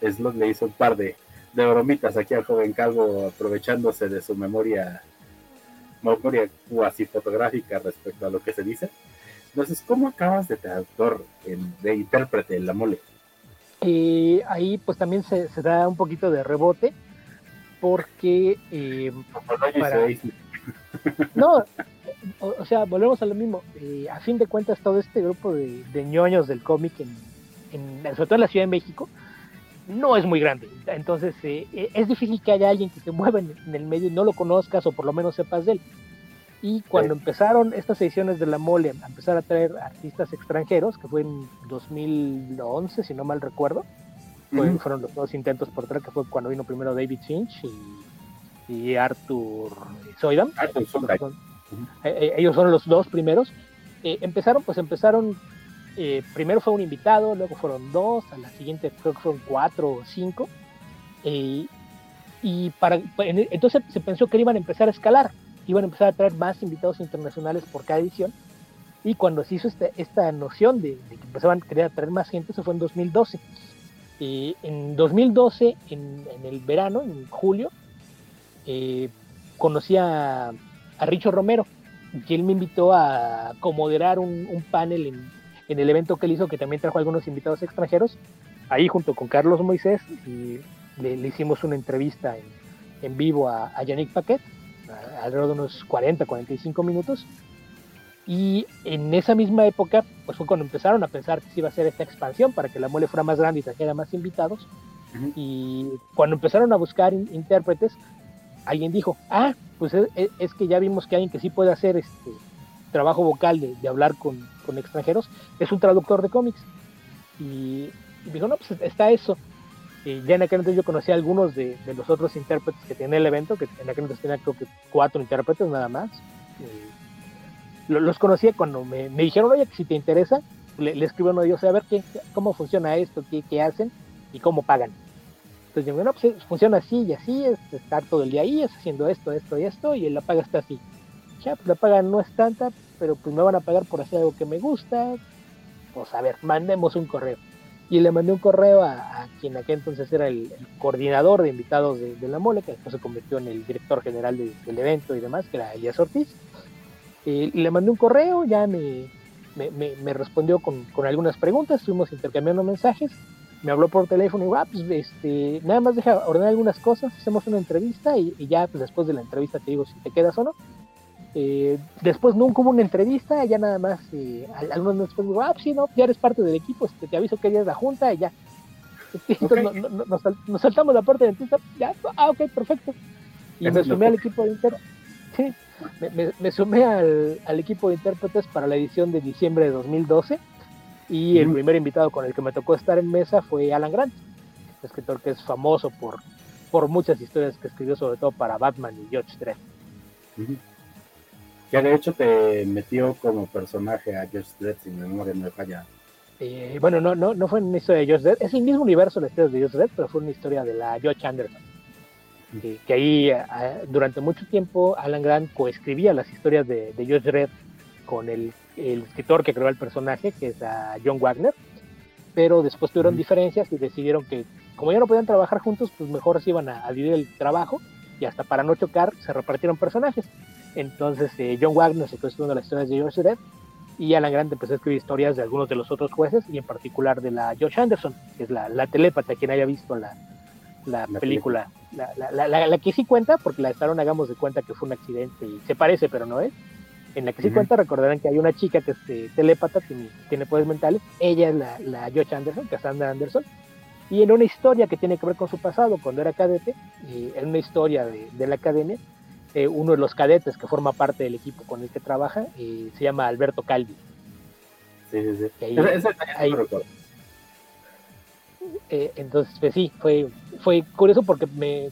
Slot, le hizo un par de, de bromitas aquí al joven calvo, aprovechándose de su memoria, memoria cuasi fotográfica respecto a lo que se dice. Entonces, ¿cómo acabas de traductor, de intérprete en la mole? Y ahí pues también se, da un poquito de rebote porque eh, no o, sea, volvemos a lo mismo. Eh, a fin de cuentas, todo este grupo de, ñoños del cómic, en, sobre todo en la Ciudad de México, no es muy grande. Entonces, eh, eh, es difícil que haya alguien que se mueva en, el medio y no lo conozcas o por lo menos sepas de él. Y cuando empezaron estas ediciones de la mole a empezar a traer artistas extranjeros, que fue en 2011, si no mal recuerdo, fueron los dos intentos por traer, que fue cuando vino primero David Finch y, Arthur. Arthur eh, eh, ellos son los dos primeros. Eh, empezaron, pues empezaron, primero fue un invitado, luego fueron dos, a la siguiente creo que fueron cuatro o cinco. y para, entonces se pensó que iban a empezar a escalar, iban a empezar a traer más invitados internacionales por cada edición. Y cuando se hizo este, esta noción de, que empezaban a querer traer más gente, eso fue en 2012. Y en 2012, en, el verano, en julio, conocí a a Richo Romero, que él me invitó a comoderar un, un panel en, en, el evento que él hizo, que también trajo algunos invitados extranjeros, ahí junto con Carlos Moisés, y le, hicimos una entrevista en, en vivo a, a, Yannick Paquet, alrededor de unos 40, 45 minutos. Y en esa misma época, pues fue cuando empezaron a pensar que se iba a hacer esta expansión para que la mole fuera más grande y trajera más invitados. Y cuando empezaron a buscar intérpretes, alguien dijo, ah, pues es, que ya vimos que alguien que sí puede hacer este trabajo vocal de, hablar con, extranjeros es un traductor de cómics. Y, dijo, no, pues está eso. Y ya en aquel entonces yo conocí a algunos de, los otros intérpretes que tiene el evento, que en aquel entonces tenía creo que cuatro intérpretes nada más. los conocía cuando me, dijeron, oye, si te interesa, le, le escribo a uno de ellos a ver qué, cómo funciona esto, qué, qué hacen y cómo pagan. Entonces yo, bueno, pues funciona así y así, es estar todo el día ahí, es haciendo esto, esto y esto, y la paga está así. Ya, pues la paga no es tanta, pero pues me van a pagar por hacer algo que me gusta. Pues a ver, mandemos un correo. Y le mandé un correo a, quien aquel entonces era el, coordinador de invitados de, la mole, que después se convirtió en el director general del evento y demás, que era Elías Ortiz. Y le mandé un correo, ya me, me, respondió con, con, algunas preguntas, estuvimos intercambiando mensajes, me habló por teléfono y ah, pues este, nada más deja ordenar algunas cosas, hacemos una entrevista y, ya pues, después de la entrevista te digo si te quedas o no. Eh, después nunca hubo una entrevista, ya nada más, eh, algunos después digo, ah, sí, no, ya eres parte del equipo, este, te aviso que ya es la junta y ya. Entonces nos, saltamos la parte de entrevista, ya, ah, ok, perfecto. Y me sumé al equipo de intérpretes. Sí, me, sumé al, al, equipo de intérpretes para la edición de diciembre de 2012 y el primer invitado con el que me tocó estar en mesa fue Alan Grant, escritor que es famoso por, por muchas historias que escribió, sobre todo para Batman y George Dredd. Que de hecho te metió como personaje a George Dredd, si mi memoria no falla. Eh, bueno, no, no, no fue una historia de George Dredd, es el mismo universo de historias de George Dredd, pero fue una historia de la George Anderson. Que, ahí eh, durante mucho tiempo Alan Grant coescribía las historias de, de George Dredd con el, escritor que creó el personaje, que es a John Wagner, pero después tuvieron diferencias y decidieron que como ya no podían trabajar juntos, pues mejor se iban a, dividir el trabajo y hasta para no chocar se repartieron personajes. Entonces eh, John Wagner se escribiendo las historias de George Dredd y Alan Grant empezó a escribir historias de algunos de los otros jueces y en particular de la George Anderson, que es la, la telépata, quien haya visto la, la, película, La, la, la, que sí cuenta, porque la estaron hagamos de cuenta que fue un accidente y se parece, pero no es. En la que sí cuenta, recordarán que hay una chica que es eh, telépata, tiene, tiene poderes mentales, ella es la, la Josh Anderson, Cassandra Anderson, y en una historia que tiene que ver con su pasado, cuando era cadete, y en una historia de, de la academia, eh, uno de los cadetes que forma parte del equipo con el que trabaja eh, se llama Alberto Calvi. Sí, sí, sí. Ahí, entonces, pues sí, fue, fue curioso porque me,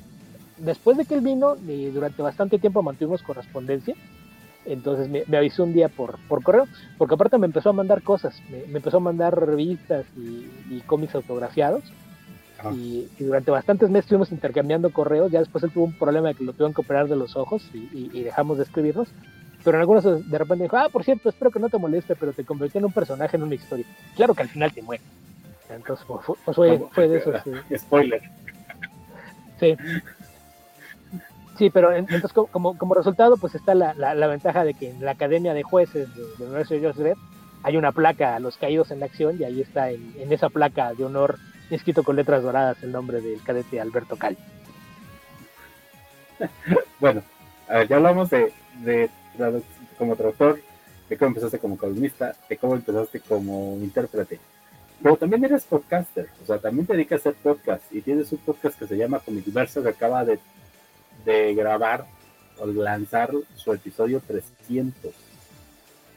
después de que él vino, durante bastante tiempo mantuvimos correspondencia, entonces me, avisó un día por, por correo, porque aparte me empezó a mandar cosas, me, empezó a mandar revistas y, cómics autografiados. Y, durante bastantes meses estuvimos intercambiando correos. Ya después él tuvo un problema de que lo tuvieron que operar de los ojos y, dejamos de escribirnos. Pero en algunos de repente dijo: Ah, por cierto, espero que no te moleste, pero te convertí en un personaje en una historia. Claro que al final te muere. Entonces, pues, fue, fue, de esos. Spoiler. Sí. Sí, pero entonces como, como resultado pues está la, la, ventaja de que en la Academia de Jueces de, la Universidad de Joseph hay una placa a los caídos en la acción y ahí está en, esa placa de honor escrito con letras doradas el nombre del cadete Alberto Cal. Bueno, a ver, ya hablamos de, de como traductor, de cómo empezaste como columnista, de cómo empezaste como intérprete. Pero también eres podcaster, o sea, también te dedicas a hacer podcast y tienes un podcast que se llama Comidiverso que acaba de de grabar o lanzar su episodio 300.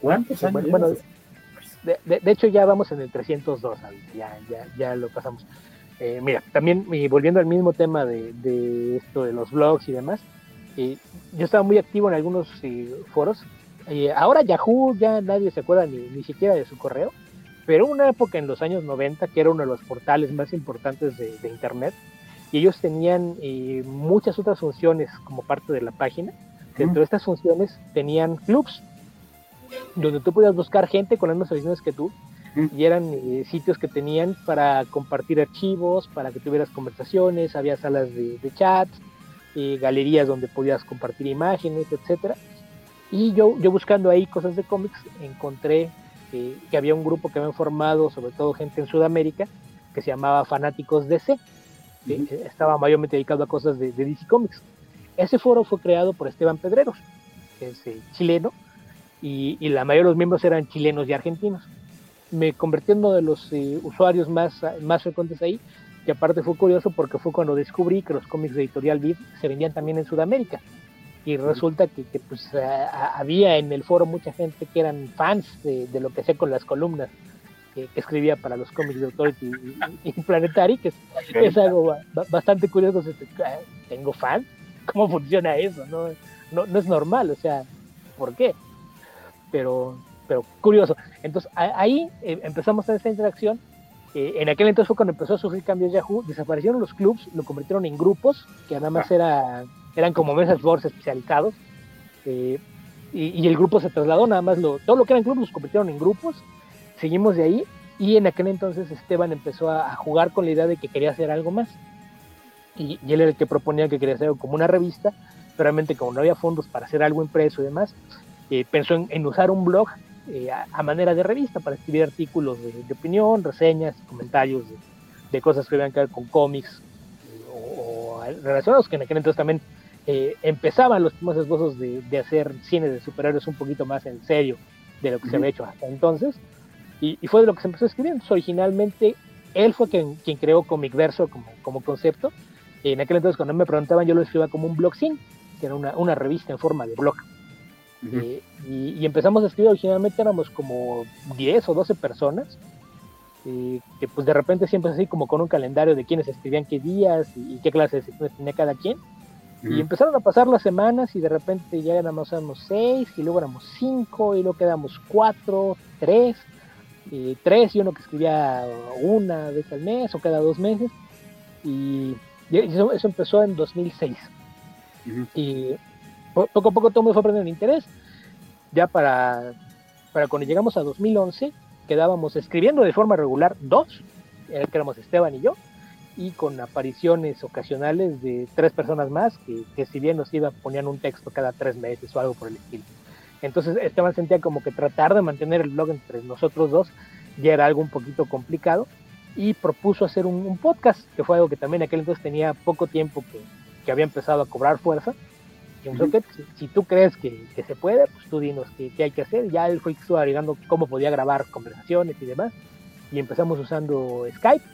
¿Cuántos años? Bueno, de, de, hecho ya vamos en el 302, ya, ya, ya lo pasamos. Eh, mira, también volviendo al mismo tema de, de, esto de los blogs y demás, eh, yo estaba muy activo en algunos eh, foros. ahora Yahoo ya nadie se acuerda ni, ni siquiera de su correo, pero una época en los años 90 que era uno de los portales más importantes de, de Internet, y ellos tenían muchas otras funciones como parte de la página. Dentro de estas funciones tenían clubs donde tú podías buscar gente con las mismas aficiones que tú y eran eh, sitios que tenían para compartir archivos, para que tuvieras conversaciones, había salas de, chat, eh, galerías donde podías compartir imágenes, etcétera. Y yo, yo buscando ahí cosas de cómics encontré que había un grupo que habían formado, sobre todo gente en Sudamérica, que se llamaba Fanáticos DC estaba mayormente dedicado a cosas de, DC Comics. Ese foro fue creado por Esteban Pedreros, que es eh, chileno, y, la mayoría de los miembros eran chilenos y argentinos. Me convertí en uno de los eh, usuarios más, más frecuentes ahí, y aparte fue curioso porque fue cuando descubrí que los cómics de Editorial Vid se vendían también en Sudamérica. Y resulta que, pues, había en el foro mucha gente que eran fans de, de lo que hacía con las columnas que, escribía para los cómics de Authority y, Planetary, que es, algo bastante curioso. ¿Tengo fan? ¿Cómo funciona eso? No, no, no es normal, o sea, ¿por qué? Pero, pero curioso. Entonces ahí eh, empezamos a esa interacción. Eh, en aquel entonces fue cuando empezó a sufrir cambios Yahoo, desaparecieron los clubs, lo convirtieron en grupos, que nada más era, eran como mesas boards especializados. Eh, y, el grupo se trasladó, nada más lo, todo lo que eran clubes los convirtieron en grupos. Seguimos de ahí y en aquel entonces Esteban empezó a, jugar con la idea de que quería hacer algo más. Y, él era el que proponía que quería hacer como una revista, pero realmente como no había fondos para hacer algo impreso y demás, eh, pensó en, usar un blog eh, a, manera de revista para escribir artículos de, opinión, reseñas, comentarios de, cosas que tenían que ver con cómics o, relacionados, que en aquel entonces también eh, empezaban los primeros esbozos de, hacer cine de superhéroes un poquito más en serio de lo que se había hecho hasta entonces. Y, fue de lo que se empezó a escribir. originalmente él fue quien, quien creó Comic Verso como, como concepto. En aquel entonces, cuando me preguntaban, yo lo escribía como un blog sin, que era una, una revista en forma de blog. Eh, y, empezamos a escribir originalmente, éramos como 10 o 12 personas. Eh, que pues de repente siempre así como con un calendario de quiénes escribían qué días y, qué clases tenía cada quien. Y empezaron a pasar las semanas y de repente ya éramos, éramos seis y luego éramos cinco y luego quedamos cuatro, tres tres y uno que escribía una vez al mes o cada dos meses. Y, eso, empezó en 2006. Y poco a poco todo me fue perdiendo interés. Ya para, para cuando llegamos a 2011, quedábamos escribiendo de forma regular dos, que éramos Esteban y yo, y con apariciones ocasionales de tres personas más, que, que si bien nos iba ponían un texto cada tres meses o algo por el estilo. Entonces Esteban sentía como que tratar de mantener el blog entre nosotros dos ya era algo un poquito complicado y propuso hacer un, podcast, que fue algo que también aquel entonces tenía poco tiempo que, que había empezado a cobrar fuerza. Y que si, tú crees que, que, se puede, pues tú dinos qué, hay que hacer. Ya él fue agregando cómo podía grabar conversaciones y demás. Y empezamos usando Skype,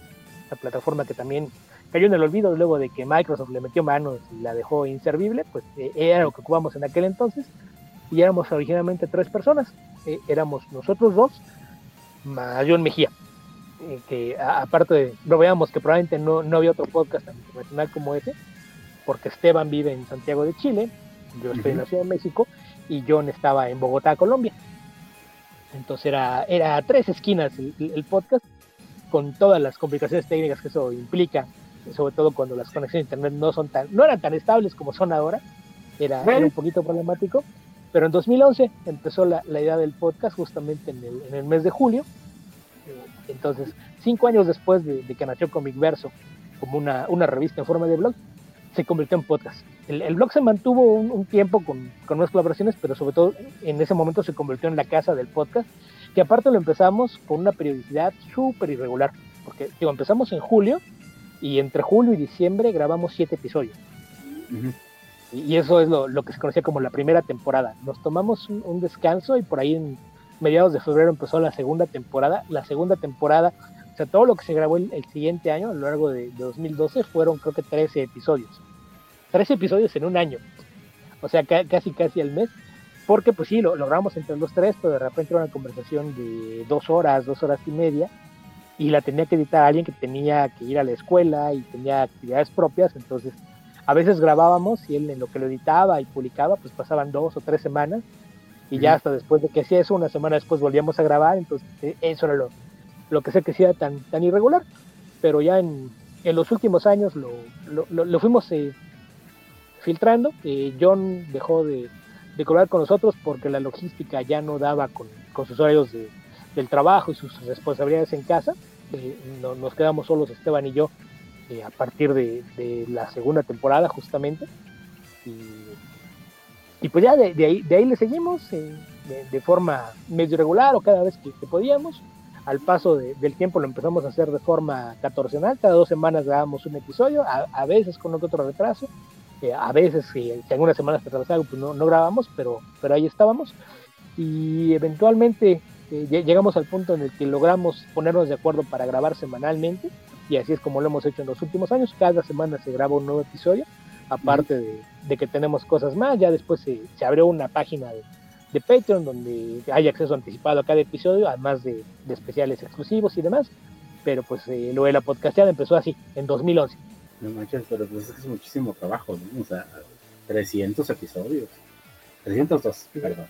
la plataforma que también cayó en el olvido luego de que Microsoft le metió manos y la dejó inservible, pues eh, era lo que ocupamos en aquel entonces y éramos originalmente tres personas. Eh, éramos nosotros dos, más John Mejía. Eh, que aparte de, lo veamos que probablemente no, no había otro podcast tan internacional como ese, porque Esteban vive en Santiago de Chile, yo estoy en la Ciudad de México y John estaba en Bogotá, Colombia. Entonces era, era tres esquinas el, podcast, con todas las complicaciones técnicas que eso implica, sobre todo cuando las conexiones de internet no son tan, no eran tan estables como son ahora, era, era un poquito problemático, pero en 2011 empezó la, idea del podcast justamente en el, mes de julio. Entonces, cinco años después de, que nació Comic Verso como una, revista en forma de blog, se convirtió en podcast. El, blog se mantuvo un, tiempo con, con nuevas colaboraciones, pero sobre todo en ese momento se convirtió en la casa del podcast, que aparte lo empezamos con una periodicidad súper irregular, porque digo, empezamos en julio y entre julio y diciembre grabamos siete episodios. Y eso es lo, que se conocía como la primera temporada. Nos tomamos un, descanso y por ahí en mediados de febrero empezó la segunda temporada. La segunda temporada, o sea, todo lo que se grabó el, siguiente año, a lo largo de, 2012, fueron creo que 13 episodios. 13 episodios en un año. O sea, casi casi al mes. Porque pues sí, lo logramos entre los tres, pero de repente era una conversación de dos horas, dos horas y media. Y la tenía que editar alguien que tenía que ir a la escuela y tenía actividades propias. Entonces a veces grabábamos y él en lo que lo editaba y publicaba, pues pasaban dos o tres semanas y ya hasta después de que hacía eso, una semana después volvíamos a grabar, entonces eh, eso era lo, lo que sé que hacía tan, tan irregular, pero ya en, en los últimos años lo, lo, fuimos eh, filtrando, eh, John dejó de, de, cobrar con nosotros porque la logística ya no daba con, con sus horarios de, del trabajo y sus responsabilidades en casa, nos quedamos solos Esteban y yo eh, a partir de, la segunda temporada justamente. Y, pues ya de, ahí, de ahí le seguimos eh, de, forma medio regular o cada vez que, podíamos. Al paso del tiempo lo empezamos a hacer de forma catorcenal, cada dos semanas grabamos un episodio, a, veces con otro retraso, eh, a veces si, algunas semanas retrasado pues no, no grabamos, pero, pero ahí estábamos. Y eventualmente llegamos al punto en el que logramos ponernos de acuerdo para grabar semanalmente y así es como lo hemos hecho en los últimos años. Cada semana se graba un nuevo episodio, aparte de, que tenemos cosas más. Ya después se, abrió una página de, Patreon donde hay acceso anticipado a cada episodio, además de, especiales exclusivos y demás. Pero pues eh, lo de la podcasteada empezó así, en 2011. No manches, pero pues es muchísimo trabajo, ¿no? O sea, 300 episodios. 302, perdón.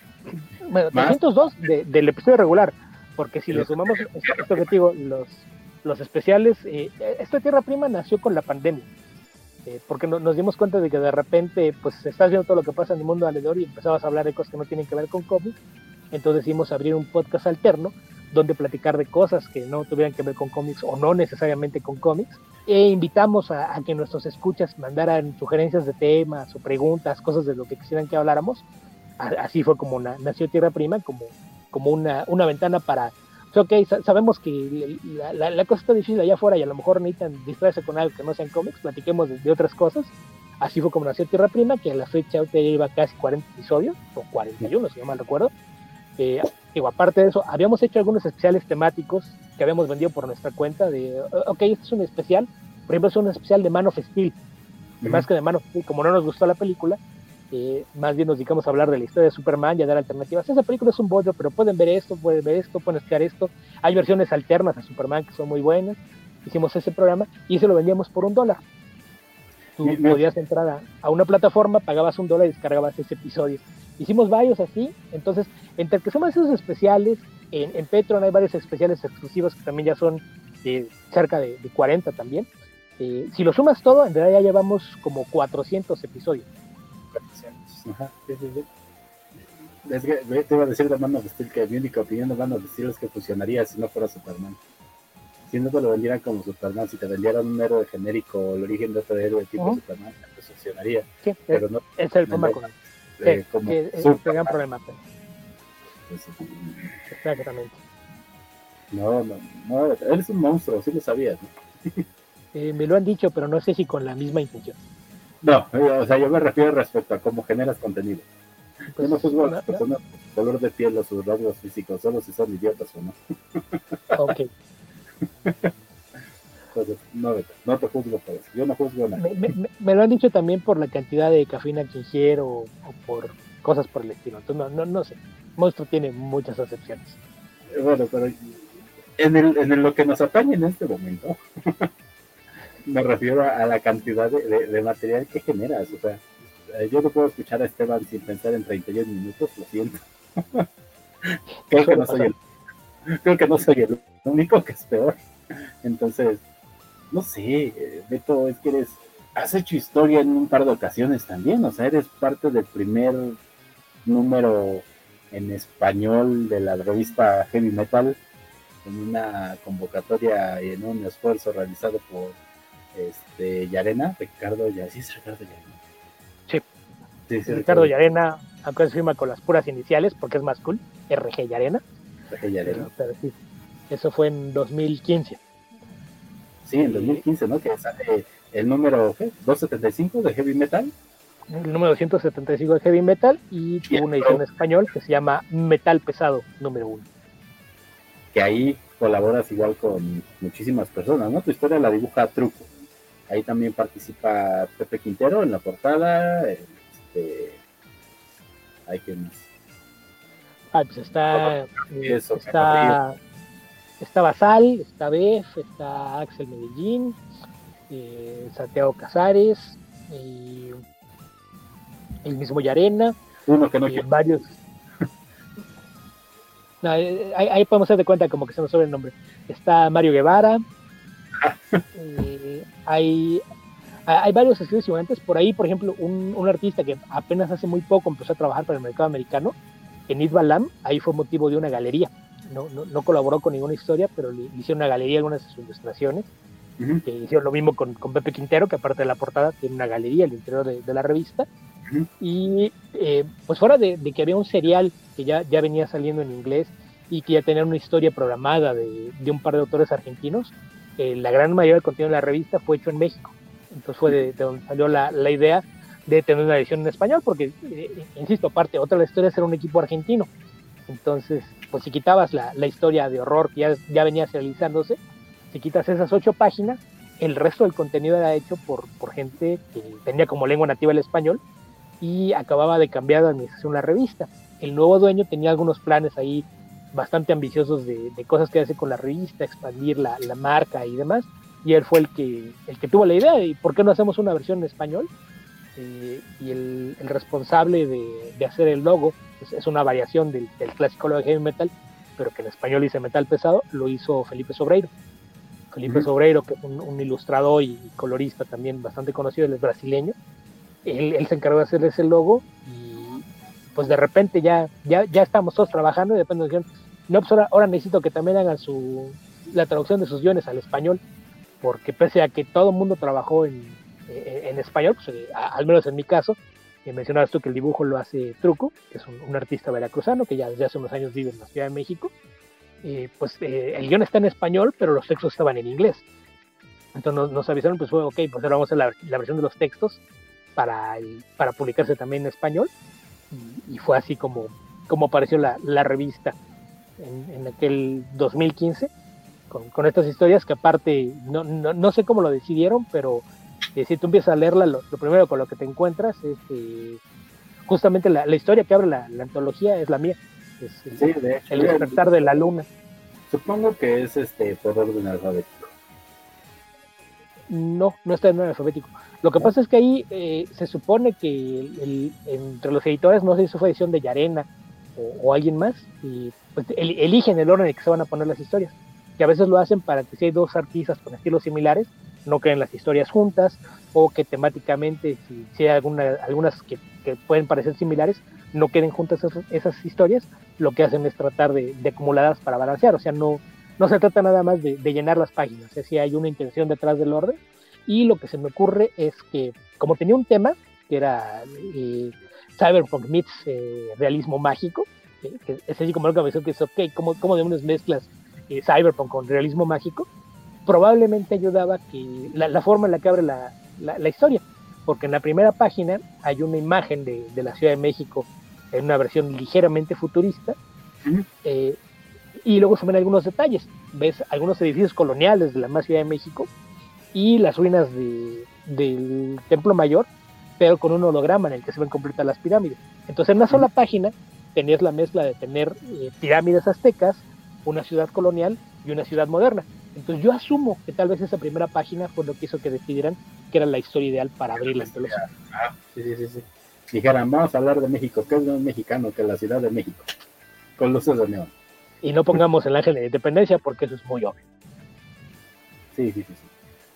Bueno, 302 de, del episodio regular, porque si le sumamos esto, que te digo, los, los especiales, eh, esta Tierra Prima nació con la pandemia. Eh, porque no, nos dimos cuenta de que de repente pues estás viendo todo lo que pasa en el mundo alrededor y empezabas a hablar de cosas que no tienen que ver con cómics, entonces decidimos abrir un podcast alterno donde platicar de cosas que no tuvieran que ver con cómics o no necesariamente con cómics. E invitamos a, que nuestros escuchas mandaran sugerencias de temas o preguntas, cosas de lo que quisieran que habláramos. así fue como nació Tierra Prima, como, como una, una ventana para ok, sabemos que la, cosa está difícil allá afuera y a lo mejor necesitan distraerse con algo que no sean cómics, platiquemos de, otras cosas. Así fue como nació Tierra Prima, que a la fecha ya lleva casi 40 episodios, o 41 si no mal recuerdo. Eh, digo, aparte de eso, habíamos hecho algunos especiales temáticos que habíamos vendido por nuestra cuenta de, ok, este es un especial, por ejemplo, es un especial de Man of Steel, más que de Man of Steel, como no nos gustó la película, eh, más bien nos dedicamos a hablar de la historia de Superman y a dar alternativas. Esa película es un bollo, pero pueden ver esto, pueden ver esto, pueden estudiar esto. Hay versiones alternas a Superman que son muy buenas. Hicimos ese programa y se lo vendíamos por un dólar. Tú podías entrar a, una plataforma, pagabas un dólar y descargabas ese episodio. Hicimos varios así, entonces, entre que somos esos especiales, en, en Petron hay varios especiales exclusivos que también ya son eh, cerca de, 40 también. Eh, si lo sumas todo, en realidad ya llevamos como 400 episodios. Ajá, sí, sí, sí. Es que te iba a decir de Man of Steel que mi única opinión de Man of Steel es que funcionaría si no fuera Superman. Si no te lo vendieran como Superman, si te vendieran un héroe genérico, el origen de otro héroe tipo Superman, pues funcionaría. Sí, pero no, es el problema con eh, como es el gran problema. Pues, Exactamente. No, no, no, eres un monstruo, sí lo sabías. ¿no? Eh, me lo han dicho, pero no sé si con la misma intención. No, o sea, yo me refiero respecto a cómo generas contenido. yo no juzgo a las personas por color de piel o sus rasgos físicos, solo si son idiotas o no. Ok. Entonces, no, no te juzgo por eso. Yo no juzgo nada. Me, lo han dicho también por la cantidad de cafeína que ingiero o, por cosas por el estilo. Entonces, no, no, no sé. Monstruo tiene muchas excepciones. Bueno, pero en, el, en lo que nos atañe en este momento, me refiero a la cantidad de, material que generas. O sea, eh, yo no puedo escuchar a Esteban sin pensar en 31 minutos, lo siento. creo, que no soy el, creo que no soy el único que es peor. Entonces, no sé, eh, Beto, es que eres, has hecho historia en un par de ocasiones también, o sea, eres parte del primer número en español de la revista Heavy Metal en una convocatoria y en un esfuerzo realizado por este, Yarena, Ricardo Yarena. ¿Sí es Ricardo Yarena? Sí. Ricardo Yarena, aunque se firma con las puras iniciales porque es más cool, RG Yarena. RG Yarena. Pero, sí, eso fue en 2015. Sí, en 2015, ¿no? Que sale el número ¿qué? 275 de Heavy Metal. El número 275 de Heavy Metal y tuvo una edición en español que se llama Metal Pesado número 1. Que ahí colaboras igual con muchísimas personas, ¿no? Tu historia la dibuja Truco. Ahí también participa Pepe Quintero en la portada. Este, hay que más. Ah, pues está, eh, está, está Basal, está Bef, está Axel Medellín, eh, Santiago Casares, el mismo Yarena, uno que no y varios. Eh, ahí, podemos hacer de cuenta como que se nos sobre el nombre. Está Mario Guevara, eh, hay, hay varios escritos antes Por ahí, por ejemplo, un, un, artista que apenas hace muy poco empezó a trabajar para el mercado americano, en Balam, ahí fue motivo de una galería. No, no, no, colaboró con ninguna historia, pero le, hicieron una galería algunas de sus ilustraciones. que hicieron lo mismo con, con, Pepe Quintero, que aparte de la portada tiene una galería al interior de, la revista. Y eh, pues fuera de, de, que había un serial que ya, ya venía saliendo en inglés y que ya tenía una historia programada de, de un par de autores argentinos, eh, la gran mayoría del contenido de la revista fue hecho en México. Entonces fue de, donde salió la, la, idea de tener una edición en español, porque, eh, insisto, aparte, otra de la historia era un equipo argentino. Entonces, pues si quitabas la, la historia de horror que ya, ya venía realizándose, si quitas esas ocho páginas, el resto del contenido era hecho por, por gente que tenía como lengua nativa el español y acababa de cambiar de administración la revista. El nuevo dueño tenía algunos planes ahí bastante ambiciosos de, cosas que hace con la revista, expandir la, marca y demás. Y él fue el que, el que tuvo la idea de por qué no hacemos una versión en español. eh, y el, responsable de, hacer el logo, es, una variación del, clásico logo de heavy metal, pero que en español dice metal pesado, lo hizo Felipe Sobreiro. Felipe Sobreiro, que es un, ilustrador y colorista también bastante conocido, él es brasileño. Él, se encargó de hacer ese logo y pues de repente ya, ya, ya estamos todos trabajando y de repente dijeron, no, pues ahora, necesito que también hagan su, la traducción de sus guiones al español, porque pese a que todo el mundo trabajó en, en, español, pues, eh, al menos en mi caso, y mencionabas tú que el dibujo lo hace Truco, que es un, artista veracruzano que ya desde hace unos años vive en la Ciudad de México. Eh, pues eh, el guion está en español, pero los textos estaban en inglés. Entonces nos, avisaron, pues fue, ok, pues ahora vamos a hacer la, versión de los textos para, para publicarse también en español. Y, fue así como, como apareció la, la revista en, en, aquel 2015, con, con, estas historias que aparte, no, no, no sé cómo lo decidieron, pero si tú empiezas a leerla, lo, primero con lo que te encuentras es eh, justamente la, historia que abre la, antología es la mía. Es, el, de hecho, el despertar de la luna. Supongo que es este por orden alfabético. No, no está en orden alfabético. Lo que pasa es que ahí eh, se supone que entre los editores, no sé si fue edición de Yarena o, alguien más, y pues, eligen el orden en que se van a poner las historias. Que a veces lo hacen para que si hay dos artistas con estilos similares, no queden las historias juntas o que temáticamente, si, hay alguna, algunas que, pueden parecer similares, no queden juntas esas, historias, lo que hacen es tratar de, de, acumularlas para balancear, o sea, no, no se trata nada más de, llenar las páginas, sea, si hay una intención detrás del orden, y lo que se me ocurre es que, como tenía un tema, que era eh, Cyberpunk meets eh, realismo mágico, eh, que es así como lo que me que es, ok, ¿cómo, cómo unas mezclas Cyberpunk con realismo mágico? probablemente ayudaba que la, forma en la que abre la, la, historia, porque en la primera página hay una imagen de, de, la Ciudad de México en una versión ligeramente futurista, eh, y luego se ven algunos detalles, ves algunos edificios coloniales de la más Ciudad de México y las ruinas de, del Templo Mayor, pero con un holograma en el que se ven completas las pirámides. Entonces en una sola página tenías la mezcla de tener eh, pirámides aztecas, una ciudad colonial y una ciudad moderna. Entonces yo asumo que tal vez esa primera página fue lo que hizo que decidieran que era la historia ideal para abrir la antología. Ah, sí, sí, sí. Dijeran, vamos a hablar de México, ¿qué es más mexicano que la Ciudad de México? Con luces de neón. Y no pongamos el ángel de independencia porque eso es muy obvio. Sí, sí, sí. Sí,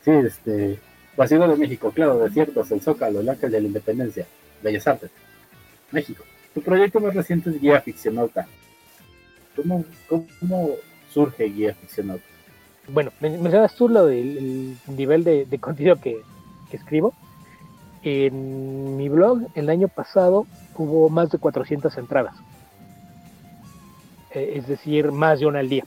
sí este, la Ciudad de México, claro, desiertos, el Zócalo, el ángel de la independencia, Bellas Artes, México. Tu proyecto más reciente es Guía Ficcionauta. ¿Cómo, surge Guía Ficcionauta? bueno, mencionas tú lo del nivel de, contenido que, escribo. En mi blog el año pasado hubo más de 400 entradas. Eh, es decir, más de una al día.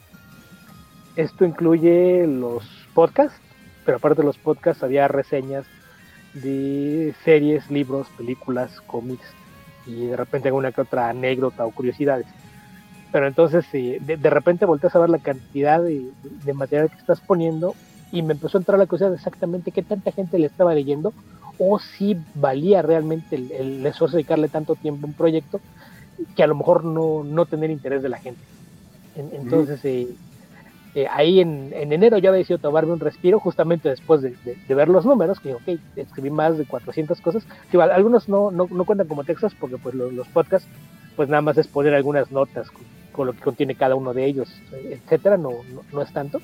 Esto incluye los podcasts, pero aparte de los podcasts había reseñas de series, libros, películas, cómics y de repente alguna que otra anécdota o curiosidades pero entonces de, de, repente volteas a ver la cantidad de, material que estás poniendo y me empezó a entrar la curiosidad de exactamente qué tanta gente le estaba leyendo o si valía realmente el, esfuerzo de dedicarle tanto tiempo a un proyecto que a lo mejor no, no tener interés de la gente. entonces, eh, eh, ahí en, en, enero ya había decidido tomarme un respiro justamente después de, de, ver los números, que ok, escribí más de 400 cosas, que algunos no, no, no cuentan como textos porque pues los, los podcasts pues nada más es poner algunas notas con lo que contiene cada uno de ellos, etcétera, no, no, es tanto.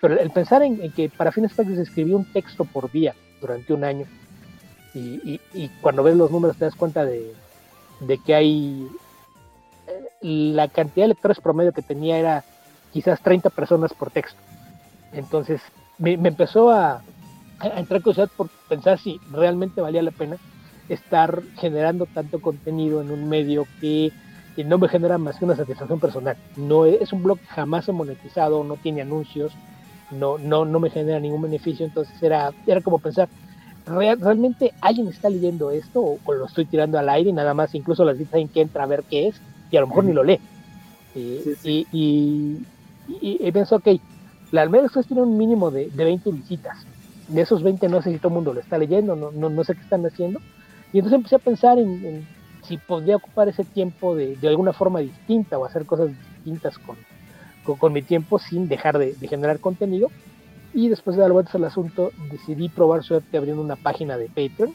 Pero el pensar en, que para fines prácticos escribí un texto por día durante un año y, y, cuando ves los números te das cuenta de, de, que hay eh, la cantidad de lectores promedio que tenía era quizás 30 personas por texto. Entonces me, me empezó a, a entrar curiosidad por pensar si realmente valía la pena estar generando tanto contenido en un medio que no me genera más que una satisfacción personal. No es un blog jamás monetizado, no tiene anuncios, no, no, no me genera ningún beneficio, entonces era, era como pensar, ¿realmente alguien está leyendo esto o, lo estoy tirando al aire y nada más incluso las visitas en que entra a ver qué es y a lo mejor ni lo lee? Y, y, y, pienso, ok, la Almeida tiene un mínimo de, de 20 visitas. De esos 20 no sé si todo el mundo lo está leyendo, no, no, no sé qué están haciendo. Y entonces empecé a pensar en si podría ocupar ese tiempo de, de, alguna forma distinta o hacer cosas distintas con, con, mi tiempo sin dejar de, generar contenido. Y después de dar vueltas al asunto, decidí probar suerte abriendo una página de Patreon,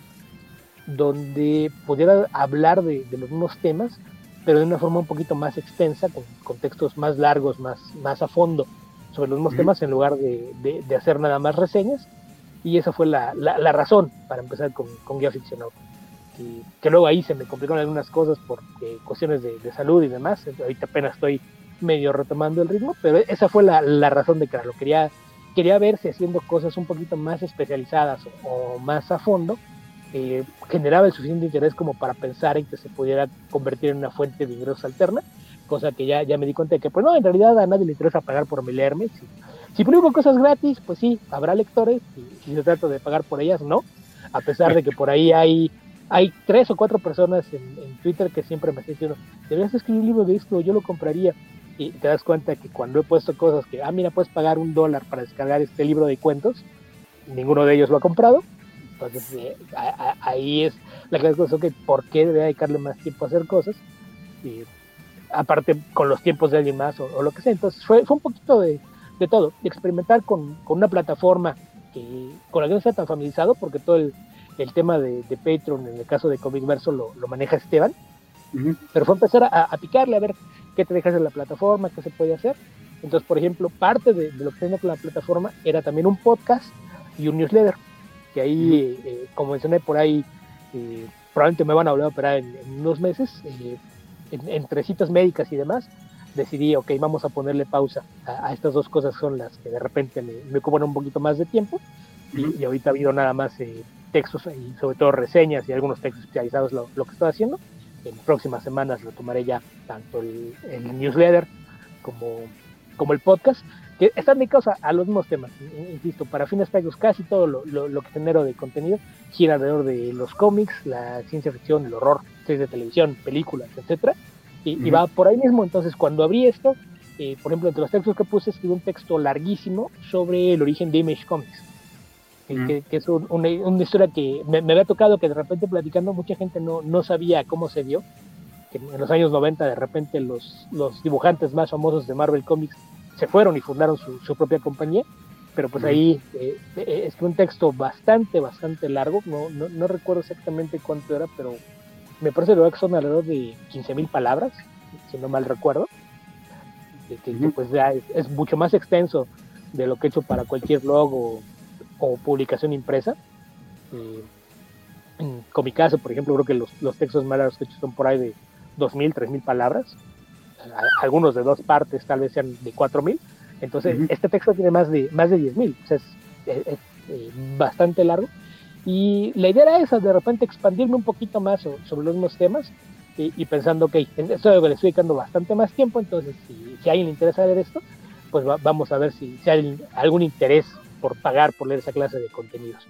donde pudiera hablar de, los mismos temas, pero de una forma un poquito más extensa, con, textos más largos, más, más a fondo sobre los mismos temas, en lugar de, hacer nada más reseñas. Y esa fue la, razón para empezar con, con Guía Ficcionado. Que, que, luego ahí se me complicaron algunas cosas por cuestiones de, salud y demás. Ahorita apenas estoy medio retomando el ritmo, pero esa fue la, razón de que lo quería, quería verse haciendo cosas un poquito más especializadas o más a fondo eh, generaba el suficiente interés como para pensar en que se pudiera convertir en una fuente de ingresos alterna, cosa que ya, ya me di cuenta de que, pues no, en realidad a nadie le interesa pagar por mi leerme. Si, si publico cosas gratis, pues sí, habrá lectores, y si se trata de pagar por ellas, no. A pesar de que por ahí hay, hay tres o cuatro personas en, Twitter que siempre me están diciendo, deberías escribir un libro de esto, yo lo compraría. Y te das cuenta que cuando he puesto cosas que, ah, mira, puedes pagar un dólar para descargar este libro de cuentos, ninguno de ellos lo ha comprado entonces eh, ahí es la que cosa que por qué debe dedicarle más tiempo a hacer cosas. Y aparte con los tiempos de alguien más o, lo que sea. Entonces fue, fue un poquito de, de todo, de experimentar con, con, una plataforma que con la que no está tan familiarizado, porque todo el, el tema de, de, Patreon, en el caso de Comic Verso, lo, lo maneja Esteban. Pero fue empezar a, a, picarle, a ver qué te dejas en la plataforma, qué se puede hacer. Entonces, por ejemplo, parte de, de lo que tenía con la plataforma era también un podcast y un newsletter que ahí, eh, como mencioné por ahí, eh, probablemente me van a volver a operar en, unos meses, eh, entre citas médicas y demás, decidí, ok, vamos a ponerle pausa a, estas dos cosas, son las que de repente me, me ocupan un poquito más de tiempo, y, ahorita ha habido nada más textos y sobre todo reseñas y algunos textos especializados lo, lo que estoy haciendo. En próximas semanas retomaré ya tanto el, el newsletter como, como el podcast que están dedicados a, los mismos temas. Insisto, para fines prácticos, casi todo lo, lo, que genero de contenido gira alrededor de los cómics, la ciencia ficción, el horror, series de televisión, películas, etcétera, y, va por ahí mismo. Entonces, cuando abrí esto, eh, por ejemplo, entre los textos que puse, escribí un texto larguísimo sobre el origen de Image Comics. Que, es una, historia que me, había tocado que de repente platicando mucha gente no, no sabía cómo se dio, que en los años 90 de repente los, los dibujantes más famosos de Marvel Comics se fueron y fundaron su, propia compañía, pero pues ahí eh, eh, es un texto bastante, bastante largo, no, no, recuerdo exactamente cuánto era, pero me parece que son alrededor de 15.000 palabras, si no mal recuerdo, que, pues ya es, mucho más extenso de lo que he hecho para cualquier blog o, publicación impresa. Eh, con mi caso, por ejemplo, creo que los, los textos más largos que he hecho son por ahí de 2.000, 3.000 palabras algunos de dos partes tal vez sean de 4000. Entonces, este texto tiene más de, más de 10000, o sea, es, es, eh, bastante largo. Y la idea era esa, de repente expandirme un poquito más sobre, los mismos temas y, pensando, ok, esto le estoy dedicando bastante más tiempo, entonces si, si a alguien le interesa leer esto, pues vamos a ver si, si, hay algún interés por pagar por leer esa clase de contenidos.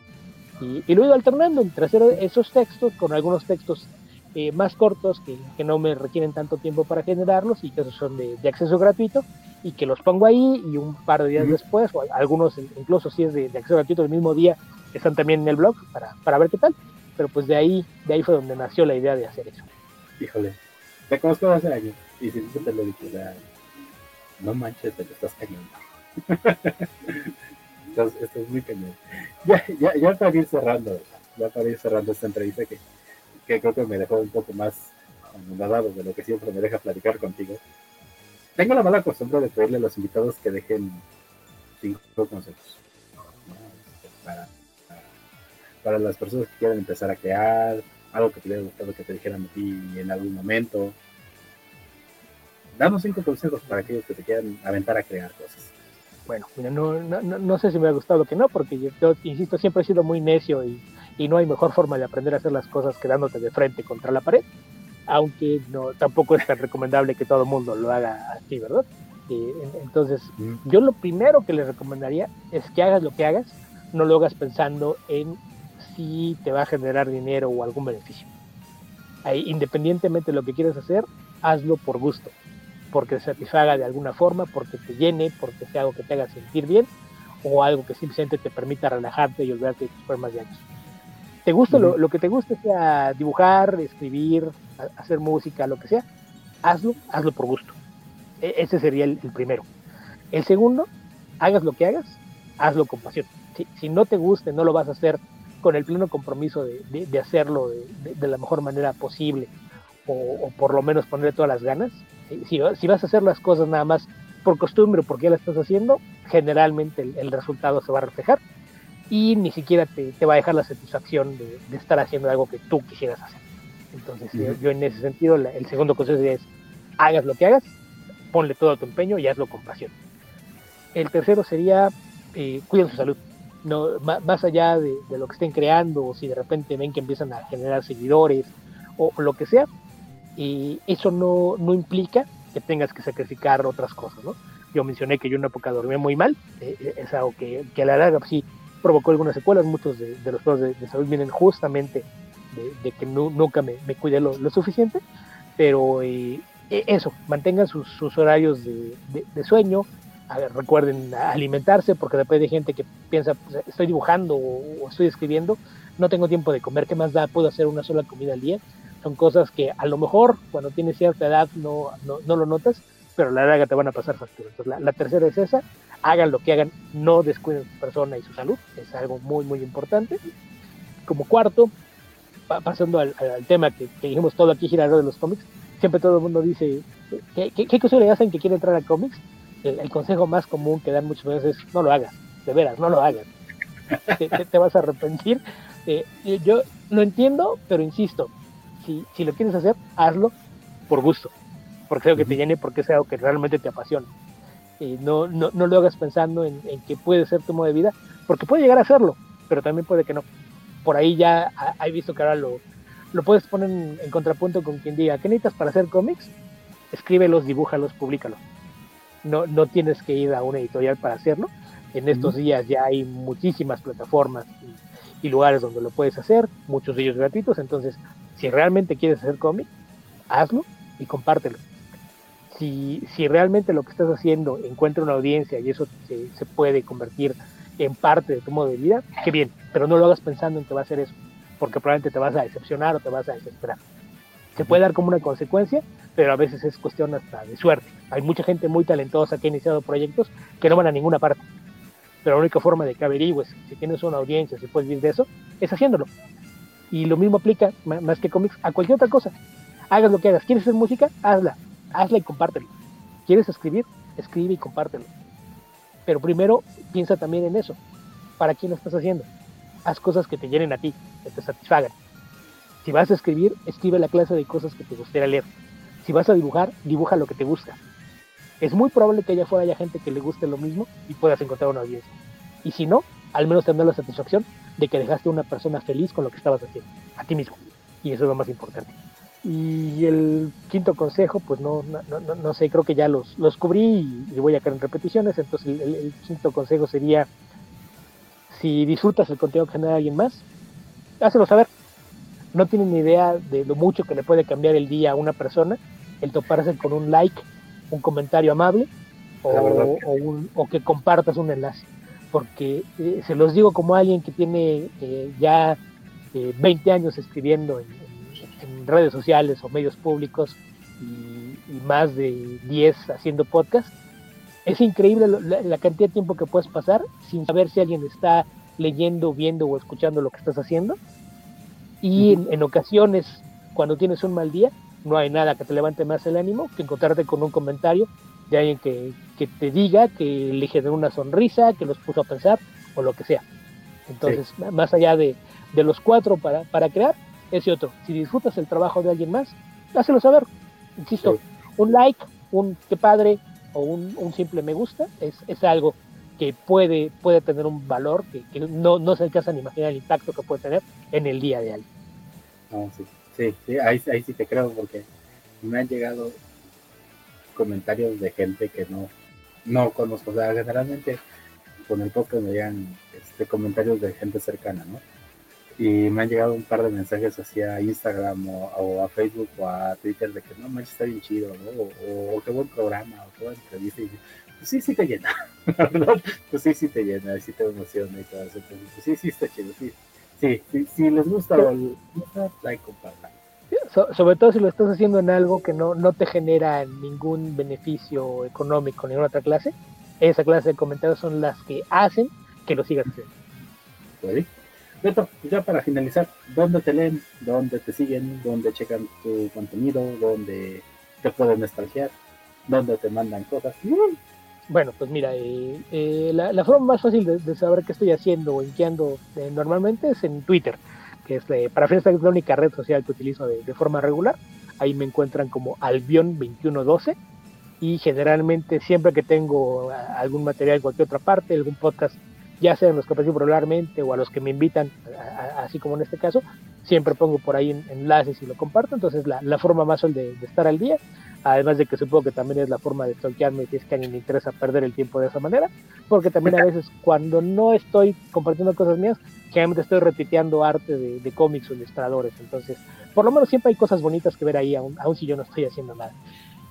Y, y lo he ido alternando entre hacer esos textos con algunos textos eh, más cortos que, que, no me requieren tanto tiempo para generarlos y que esos son de, de, acceso gratuito y que los pongo ahí y un par de días después, o algunos incluso si es de, acceso gratuito el mismo día, están también en el blog para, para, ver qué tal. Pero pues de ahí, de ahí fue donde nació la idea de hacer eso. Híjole, te conozco hace años y si te lo dije, no manches, te lo estás cayendo. Entonces, esto es muy cañón. Ya, ya, ya para ir cerrando, ya para ir cerrando esta entrevista que que creo que me dejó un poco más anonadado de lo que siempre me deja platicar contigo. Tengo la mala costumbre de pedirle a los invitados que dejen cinco consejos para, para las personas que quieran empezar a crear, algo que te hubiera gustado que te dijeran a ti en algún momento. Danos cinco consejos para aquellos que te quieran aventar a crear cosas. Bueno, no, no, no, sé si me ha gustado que no, porque yo, insisto, siempre he sido muy necio y y no hay mejor forma de aprender a hacer las cosas quedándote de frente contra la pared, aunque no tampoco es tan recomendable que todo el mundo lo haga así, ¿verdad? entonces, yo lo primero que les recomendaría es que hagas lo que hagas, no lo hagas pensando en si te va a generar dinero o algún beneficio. Ahí, independientemente de lo que quieras hacer, hazlo por gusto, porque te satisfaga de alguna forma, porque te llene, porque sea algo que te haga sentir bien o algo que simplemente te permita relajarte y olvidarte de tus problemas diarios te gusta lo, que te guste, sea dibujar, escribir, hacer música, lo que sea, hazlo, hazlo por gusto. E, ese sería el, primero. El segundo, hagas lo que hagas, hazlo con pasión. Si, no te guste, no lo vas a hacer con el pleno compromiso de, hacerlo de, la mejor manera posible, o, por lo menos ponerle todas las ganas. Si, si, vas a hacer las cosas nada más por costumbre o porque ya las estás haciendo, generalmente el, resultado se va a reflejar y ni siquiera te, va a dejar la satisfacción de, estar haciendo algo que tú quisieras hacer. Entonces, yo en ese sentido, el segundo consejo es, hagas lo que hagas, ponle todo tu empeño y hazlo con pasión. El tercero sería, eh, cuiden su salud. No, más allá de, lo que estén creando, o si de repente ven que empiezan a generar seguidores, o, lo que sea, y eso no, no implica que tengas que sacrificar otras cosas, ¿no? Yo mencioné que yo en una época dormía muy mal, eh, eh, es algo que, que, a la larga sí provocó algunas secuelas, muchos de, los problemas de, salud vienen justamente de, que nunca me, me cuidé lo, suficiente, pero eh, e, eso, mantengan sus, horarios de, sueño, recuerden alimentarse, porque después hay gente que piensa, pues, estoy dibujando o, estoy escribiendo, no tengo tiempo de comer, ¿qué más da? Puedo hacer una sola comida al día. Son cosas que a lo mejor cuando tienes cierta edad no, no, lo notas, pero la larga te van a pasar factura. Entonces, la, tercera es esa, hagan lo que hagan, no descuiden su persona y su salud, es algo muy, muy importante. Como cuarto, pasando al, tema que, dijimos todo aquí gira de los cómics, siempre todo el mundo dice, ¿qué, qué, qué le hacen que quiere entrar a cómics? El, consejo más común que dan muchas veces es, no lo hagas, de veras, no lo hagas. te, vas a arrepentir. Eh, yo lo entiendo, pero insisto, si, si lo quieres hacer, hazlo por gusto, porque sea algo que te llene, porque sea algo que realmente te apasiona. y no, no, no, lo hagas pensando en, que puede ser tu modo de vida, porque puede llegar a serlo, pero también puede que no. Por ahí ya he visto que ahora lo, lo puedes poner en, contrapunto con quien diga, ¿qué necesitas para hacer cómics? Escríbelos, dibújalos, públicalos. No, no tienes que ir a una editorial para hacerlo. En estos días ya hay muchísimas plataformas y, lugares donde lo puedes hacer, muchos de ellos gratuitos. Entonces, si realmente quieres hacer cómic, hazlo y compártelo. Si, realmente lo que estás haciendo encuentra una audiencia y eso se, se puede convertir en parte de tu modo de vida, qué bien, pero no lo hagas pensando en que va a ser eso porque probablemente te vas a decepcionar o te vas a desesperar. Se puede dar como una consecuencia, pero a veces es cuestión hasta de suerte. Hay mucha gente muy talentosa que ha iniciado proyectos que no van a ninguna parte. Pero la única forma de que averigües si tienes una audiencia, si puedes vivir de eso, es haciéndolo. Y lo mismo aplica, más que cómics, a cualquier otra cosa. Hagas lo que hagas. ¿Quieres hacer música? Hazla. Hazla y compártelo. ¿Quieres escribir? Escribe y compártelo. Pero primero piensa también en eso. ¿Para quién lo estás haciendo? haz cosas que te llenen a ti, que te satisfagan. Si vas a escribir, escribe la clase de cosas que te gustaría leer. Si vas a dibujar, dibuja lo que te gusta. Es muy probable que allá afuera haya gente que le guste lo mismo y puedas encontrar una audiencia. Y si no, al menos tendrás la satisfacción de que dejaste a una persona feliz con lo que estabas haciendo, a ti mismo. Y eso es lo más importante. Y el quinto consejo, pues no, no, no, sé, creo que ya los, los cubrí y, voy a caer en repeticiones. Entonces el quinto consejo sería si disfrutas el contenido que genera alguien más, hácelo saber. No tienen ni idea de lo mucho que le puede cambiar el día a una persona el toparse con un like, un comentario amable o, que compartas un enlace. Porque eh, se los digo como alguien que tiene eh, ya 20 eh, años escribiendo en, redes sociales o medios públicos y, y, más de 10 haciendo podcast, es increíble la, cantidad de tiempo que puedes pasar sin saber si alguien está leyendo, viendo o escuchando lo que estás haciendo. Y en, ocasiones, cuando tienes un mal día, no hay nada que te levante más el ánimo que encontrarte con un comentario de alguien que, te diga, que le generó una sonrisa, que los puso a pensar o lo que sea. Entonces, más allá de, los cuatro para, para crear, ese otro. Si disfrutas el trabajo de alguien más, hácelo saber. Insisto, un like, un qué padre, o un, simple me gusta es, es, algo que puede, puede tener un valor que, no, no se alcanza a imaginar el impacto que puede tener en el día de alguien. sí, sí, ahí, ahí sí te creo porque me han llegado comentarios de gente que no, no conozco. O sea, generalmente con el podcast me llegan este, comentarios de gente cercana, ¿no? Y me han llegado un par de mensajes hacia Instagram o, a Facebook o a Twitter de que no manches está bien chido, ¿no? O, qué buen programa, o qué buena entrevista. Y pues sí, sí te llena, ¿verdad? Pues sí, sí te llena, sí te emociona y todo eso. Entonces, pues sí, sí está chido, sí. Sí, si les gusta o les gusta, like, compartan. sobre todo si lo estás haciendo en algo que no, no te genera ningún beneficio económico ni en otra clase, esa clase de comentarios son las que hacen que lo sigas haciendo. ¿Puede? Beto, ya para finalizar, ¿dónde te leen? ¿Dónde te siguen? ¿Dónde checan tu contenido? ¿Dónde te pueden nostalgiar? ¿Dónde te mandan cosas? Bueno, pues mira, eh, eh, la, forma más fácil de, saber qué estoy haciendo o en qué ando eh, normalmente es en Twitter, que es para es la única red social que utilizo de, forma regular. Ahí me encuentran como Albion2112 y generalmente siempre que tengo algún material en cualquier otra parte, algún podcast ya sea en los que participo regularmente o a los que me invitan, así como en este caso, siempre pongo por ahí enlaces y lo comparto, entonces la, la forma más fácil de, estar al día, además de que supongo que también es la forma de stalkearme si es que a alguien me interesa perder el tiempo de esa manera, porque también a veces cuando no estoy compartiendo cosas mías, generalmente estoy repiteando arte de, cómics o ilustradores, entonces por lo menos siempre hay cosas bonitas que ver ahí, aun, si yo no estoy haciendo nada.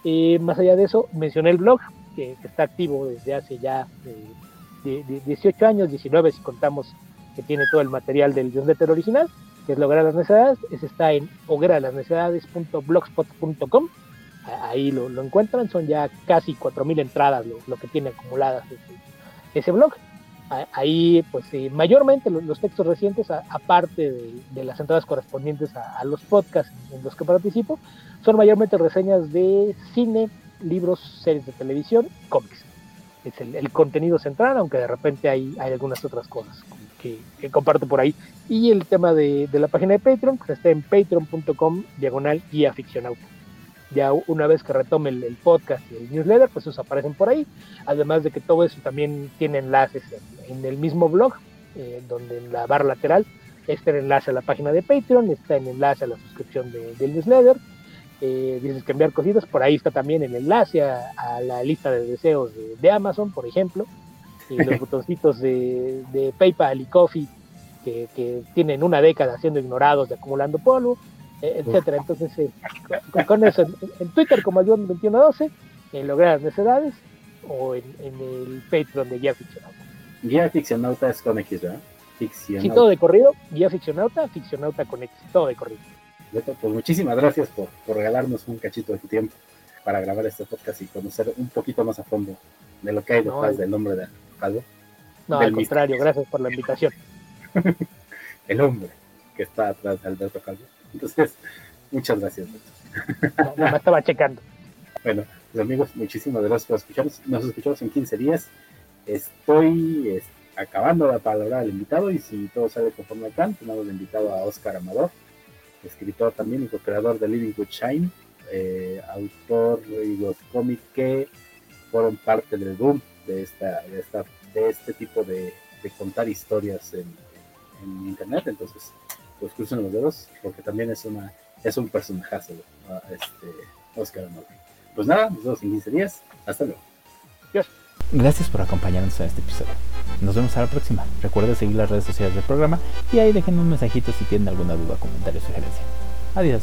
Eh, más allá de eso, mencioné el blog, que, está activo desde hace ya... Eh, de, 18 años, 19 si contamos que tiene todo el material del newsletter original, que es Lograr las Necesidades, ese está en hogueralasnecesidades.blogspot.com, ahí lo, lo, encuentran, son ya casi 4.000 entradas lo, que tiene acumuladas ese, blog. Ahí, pues mayormente los, textos recientes, aparte de, las entradas correspondientes a, los podcasts en los que participo, son mayormente reseñas de cine, libros, series de televisión, cómics es el, contenido central, aunque de repente hay, algunas otras cosas que, comparto por ahí. Y el tema de, la página de Patreon, que está en patreon.com diagonal guía ficcionauta. Ya una vez que retome el, podcast y el newsletter, pues esos aparecen por ahí. Además de que todo eso también tiene enlaces en, el mismo blog, eh, donde en la barra lateral está el enlace a la página de Patreon, está el enlace a la suscripción del newsletter eh, dices que enviar cositas, por ahí está también el enlace a, la lista de deseos de, Amazon, por ejemplo, y los botoncitos de, PayPal y Coffee que, tienen una década siendo ignorados de acumulando polvo, eh, etcétera. Entonces, eh, con, eso, en, Twitter como John 2112, en Lograr las Necesidades, o en, el Patreon de Guía Ficcionauta. Guía Ficcionauta es con X, ¿verdad? Sí, todo de corrido, Guía Ficcionauta, Ficcionauta con X, todo de corrido pues muchísimas gracias por, regalarnos un cachito de tu tiempo para grabar este podcast y conocer un poquito más a fondo de lo que hay detrás del nombre de Calvo. No, al contrario, gracias por la invitación. el hombre que está atrás de Alberto Calvo. Entonces, muchas gracias. No, me estaba checando. Bueno, pues amigos, muchísimas gracias por escucharnos. Nos escuchamos en 15 días. Estoy acabando de palabra al invitado y si todo sale conforme al plan, tenemos el invitado a Oscar Amador escritor también y co-creador de Living with Shine, eh, autor de los cómics que fueron parte del boom de, esta, de, esta, de este tipo de, de contar historias en, internet. Entonces, pues crucen los dedos porque también es, una, es un personajazo, este, Oscar Amor. Pues nada, nos vemos en 15 días. Hasta luego. Gracias por acompañarnos en este episodio. Nos vemos a la próxima. Recuerda seguir las redes sociales del programa y ahí dejen un mensajito si tienen alguna duda, comentario o sugerencia. Adiós.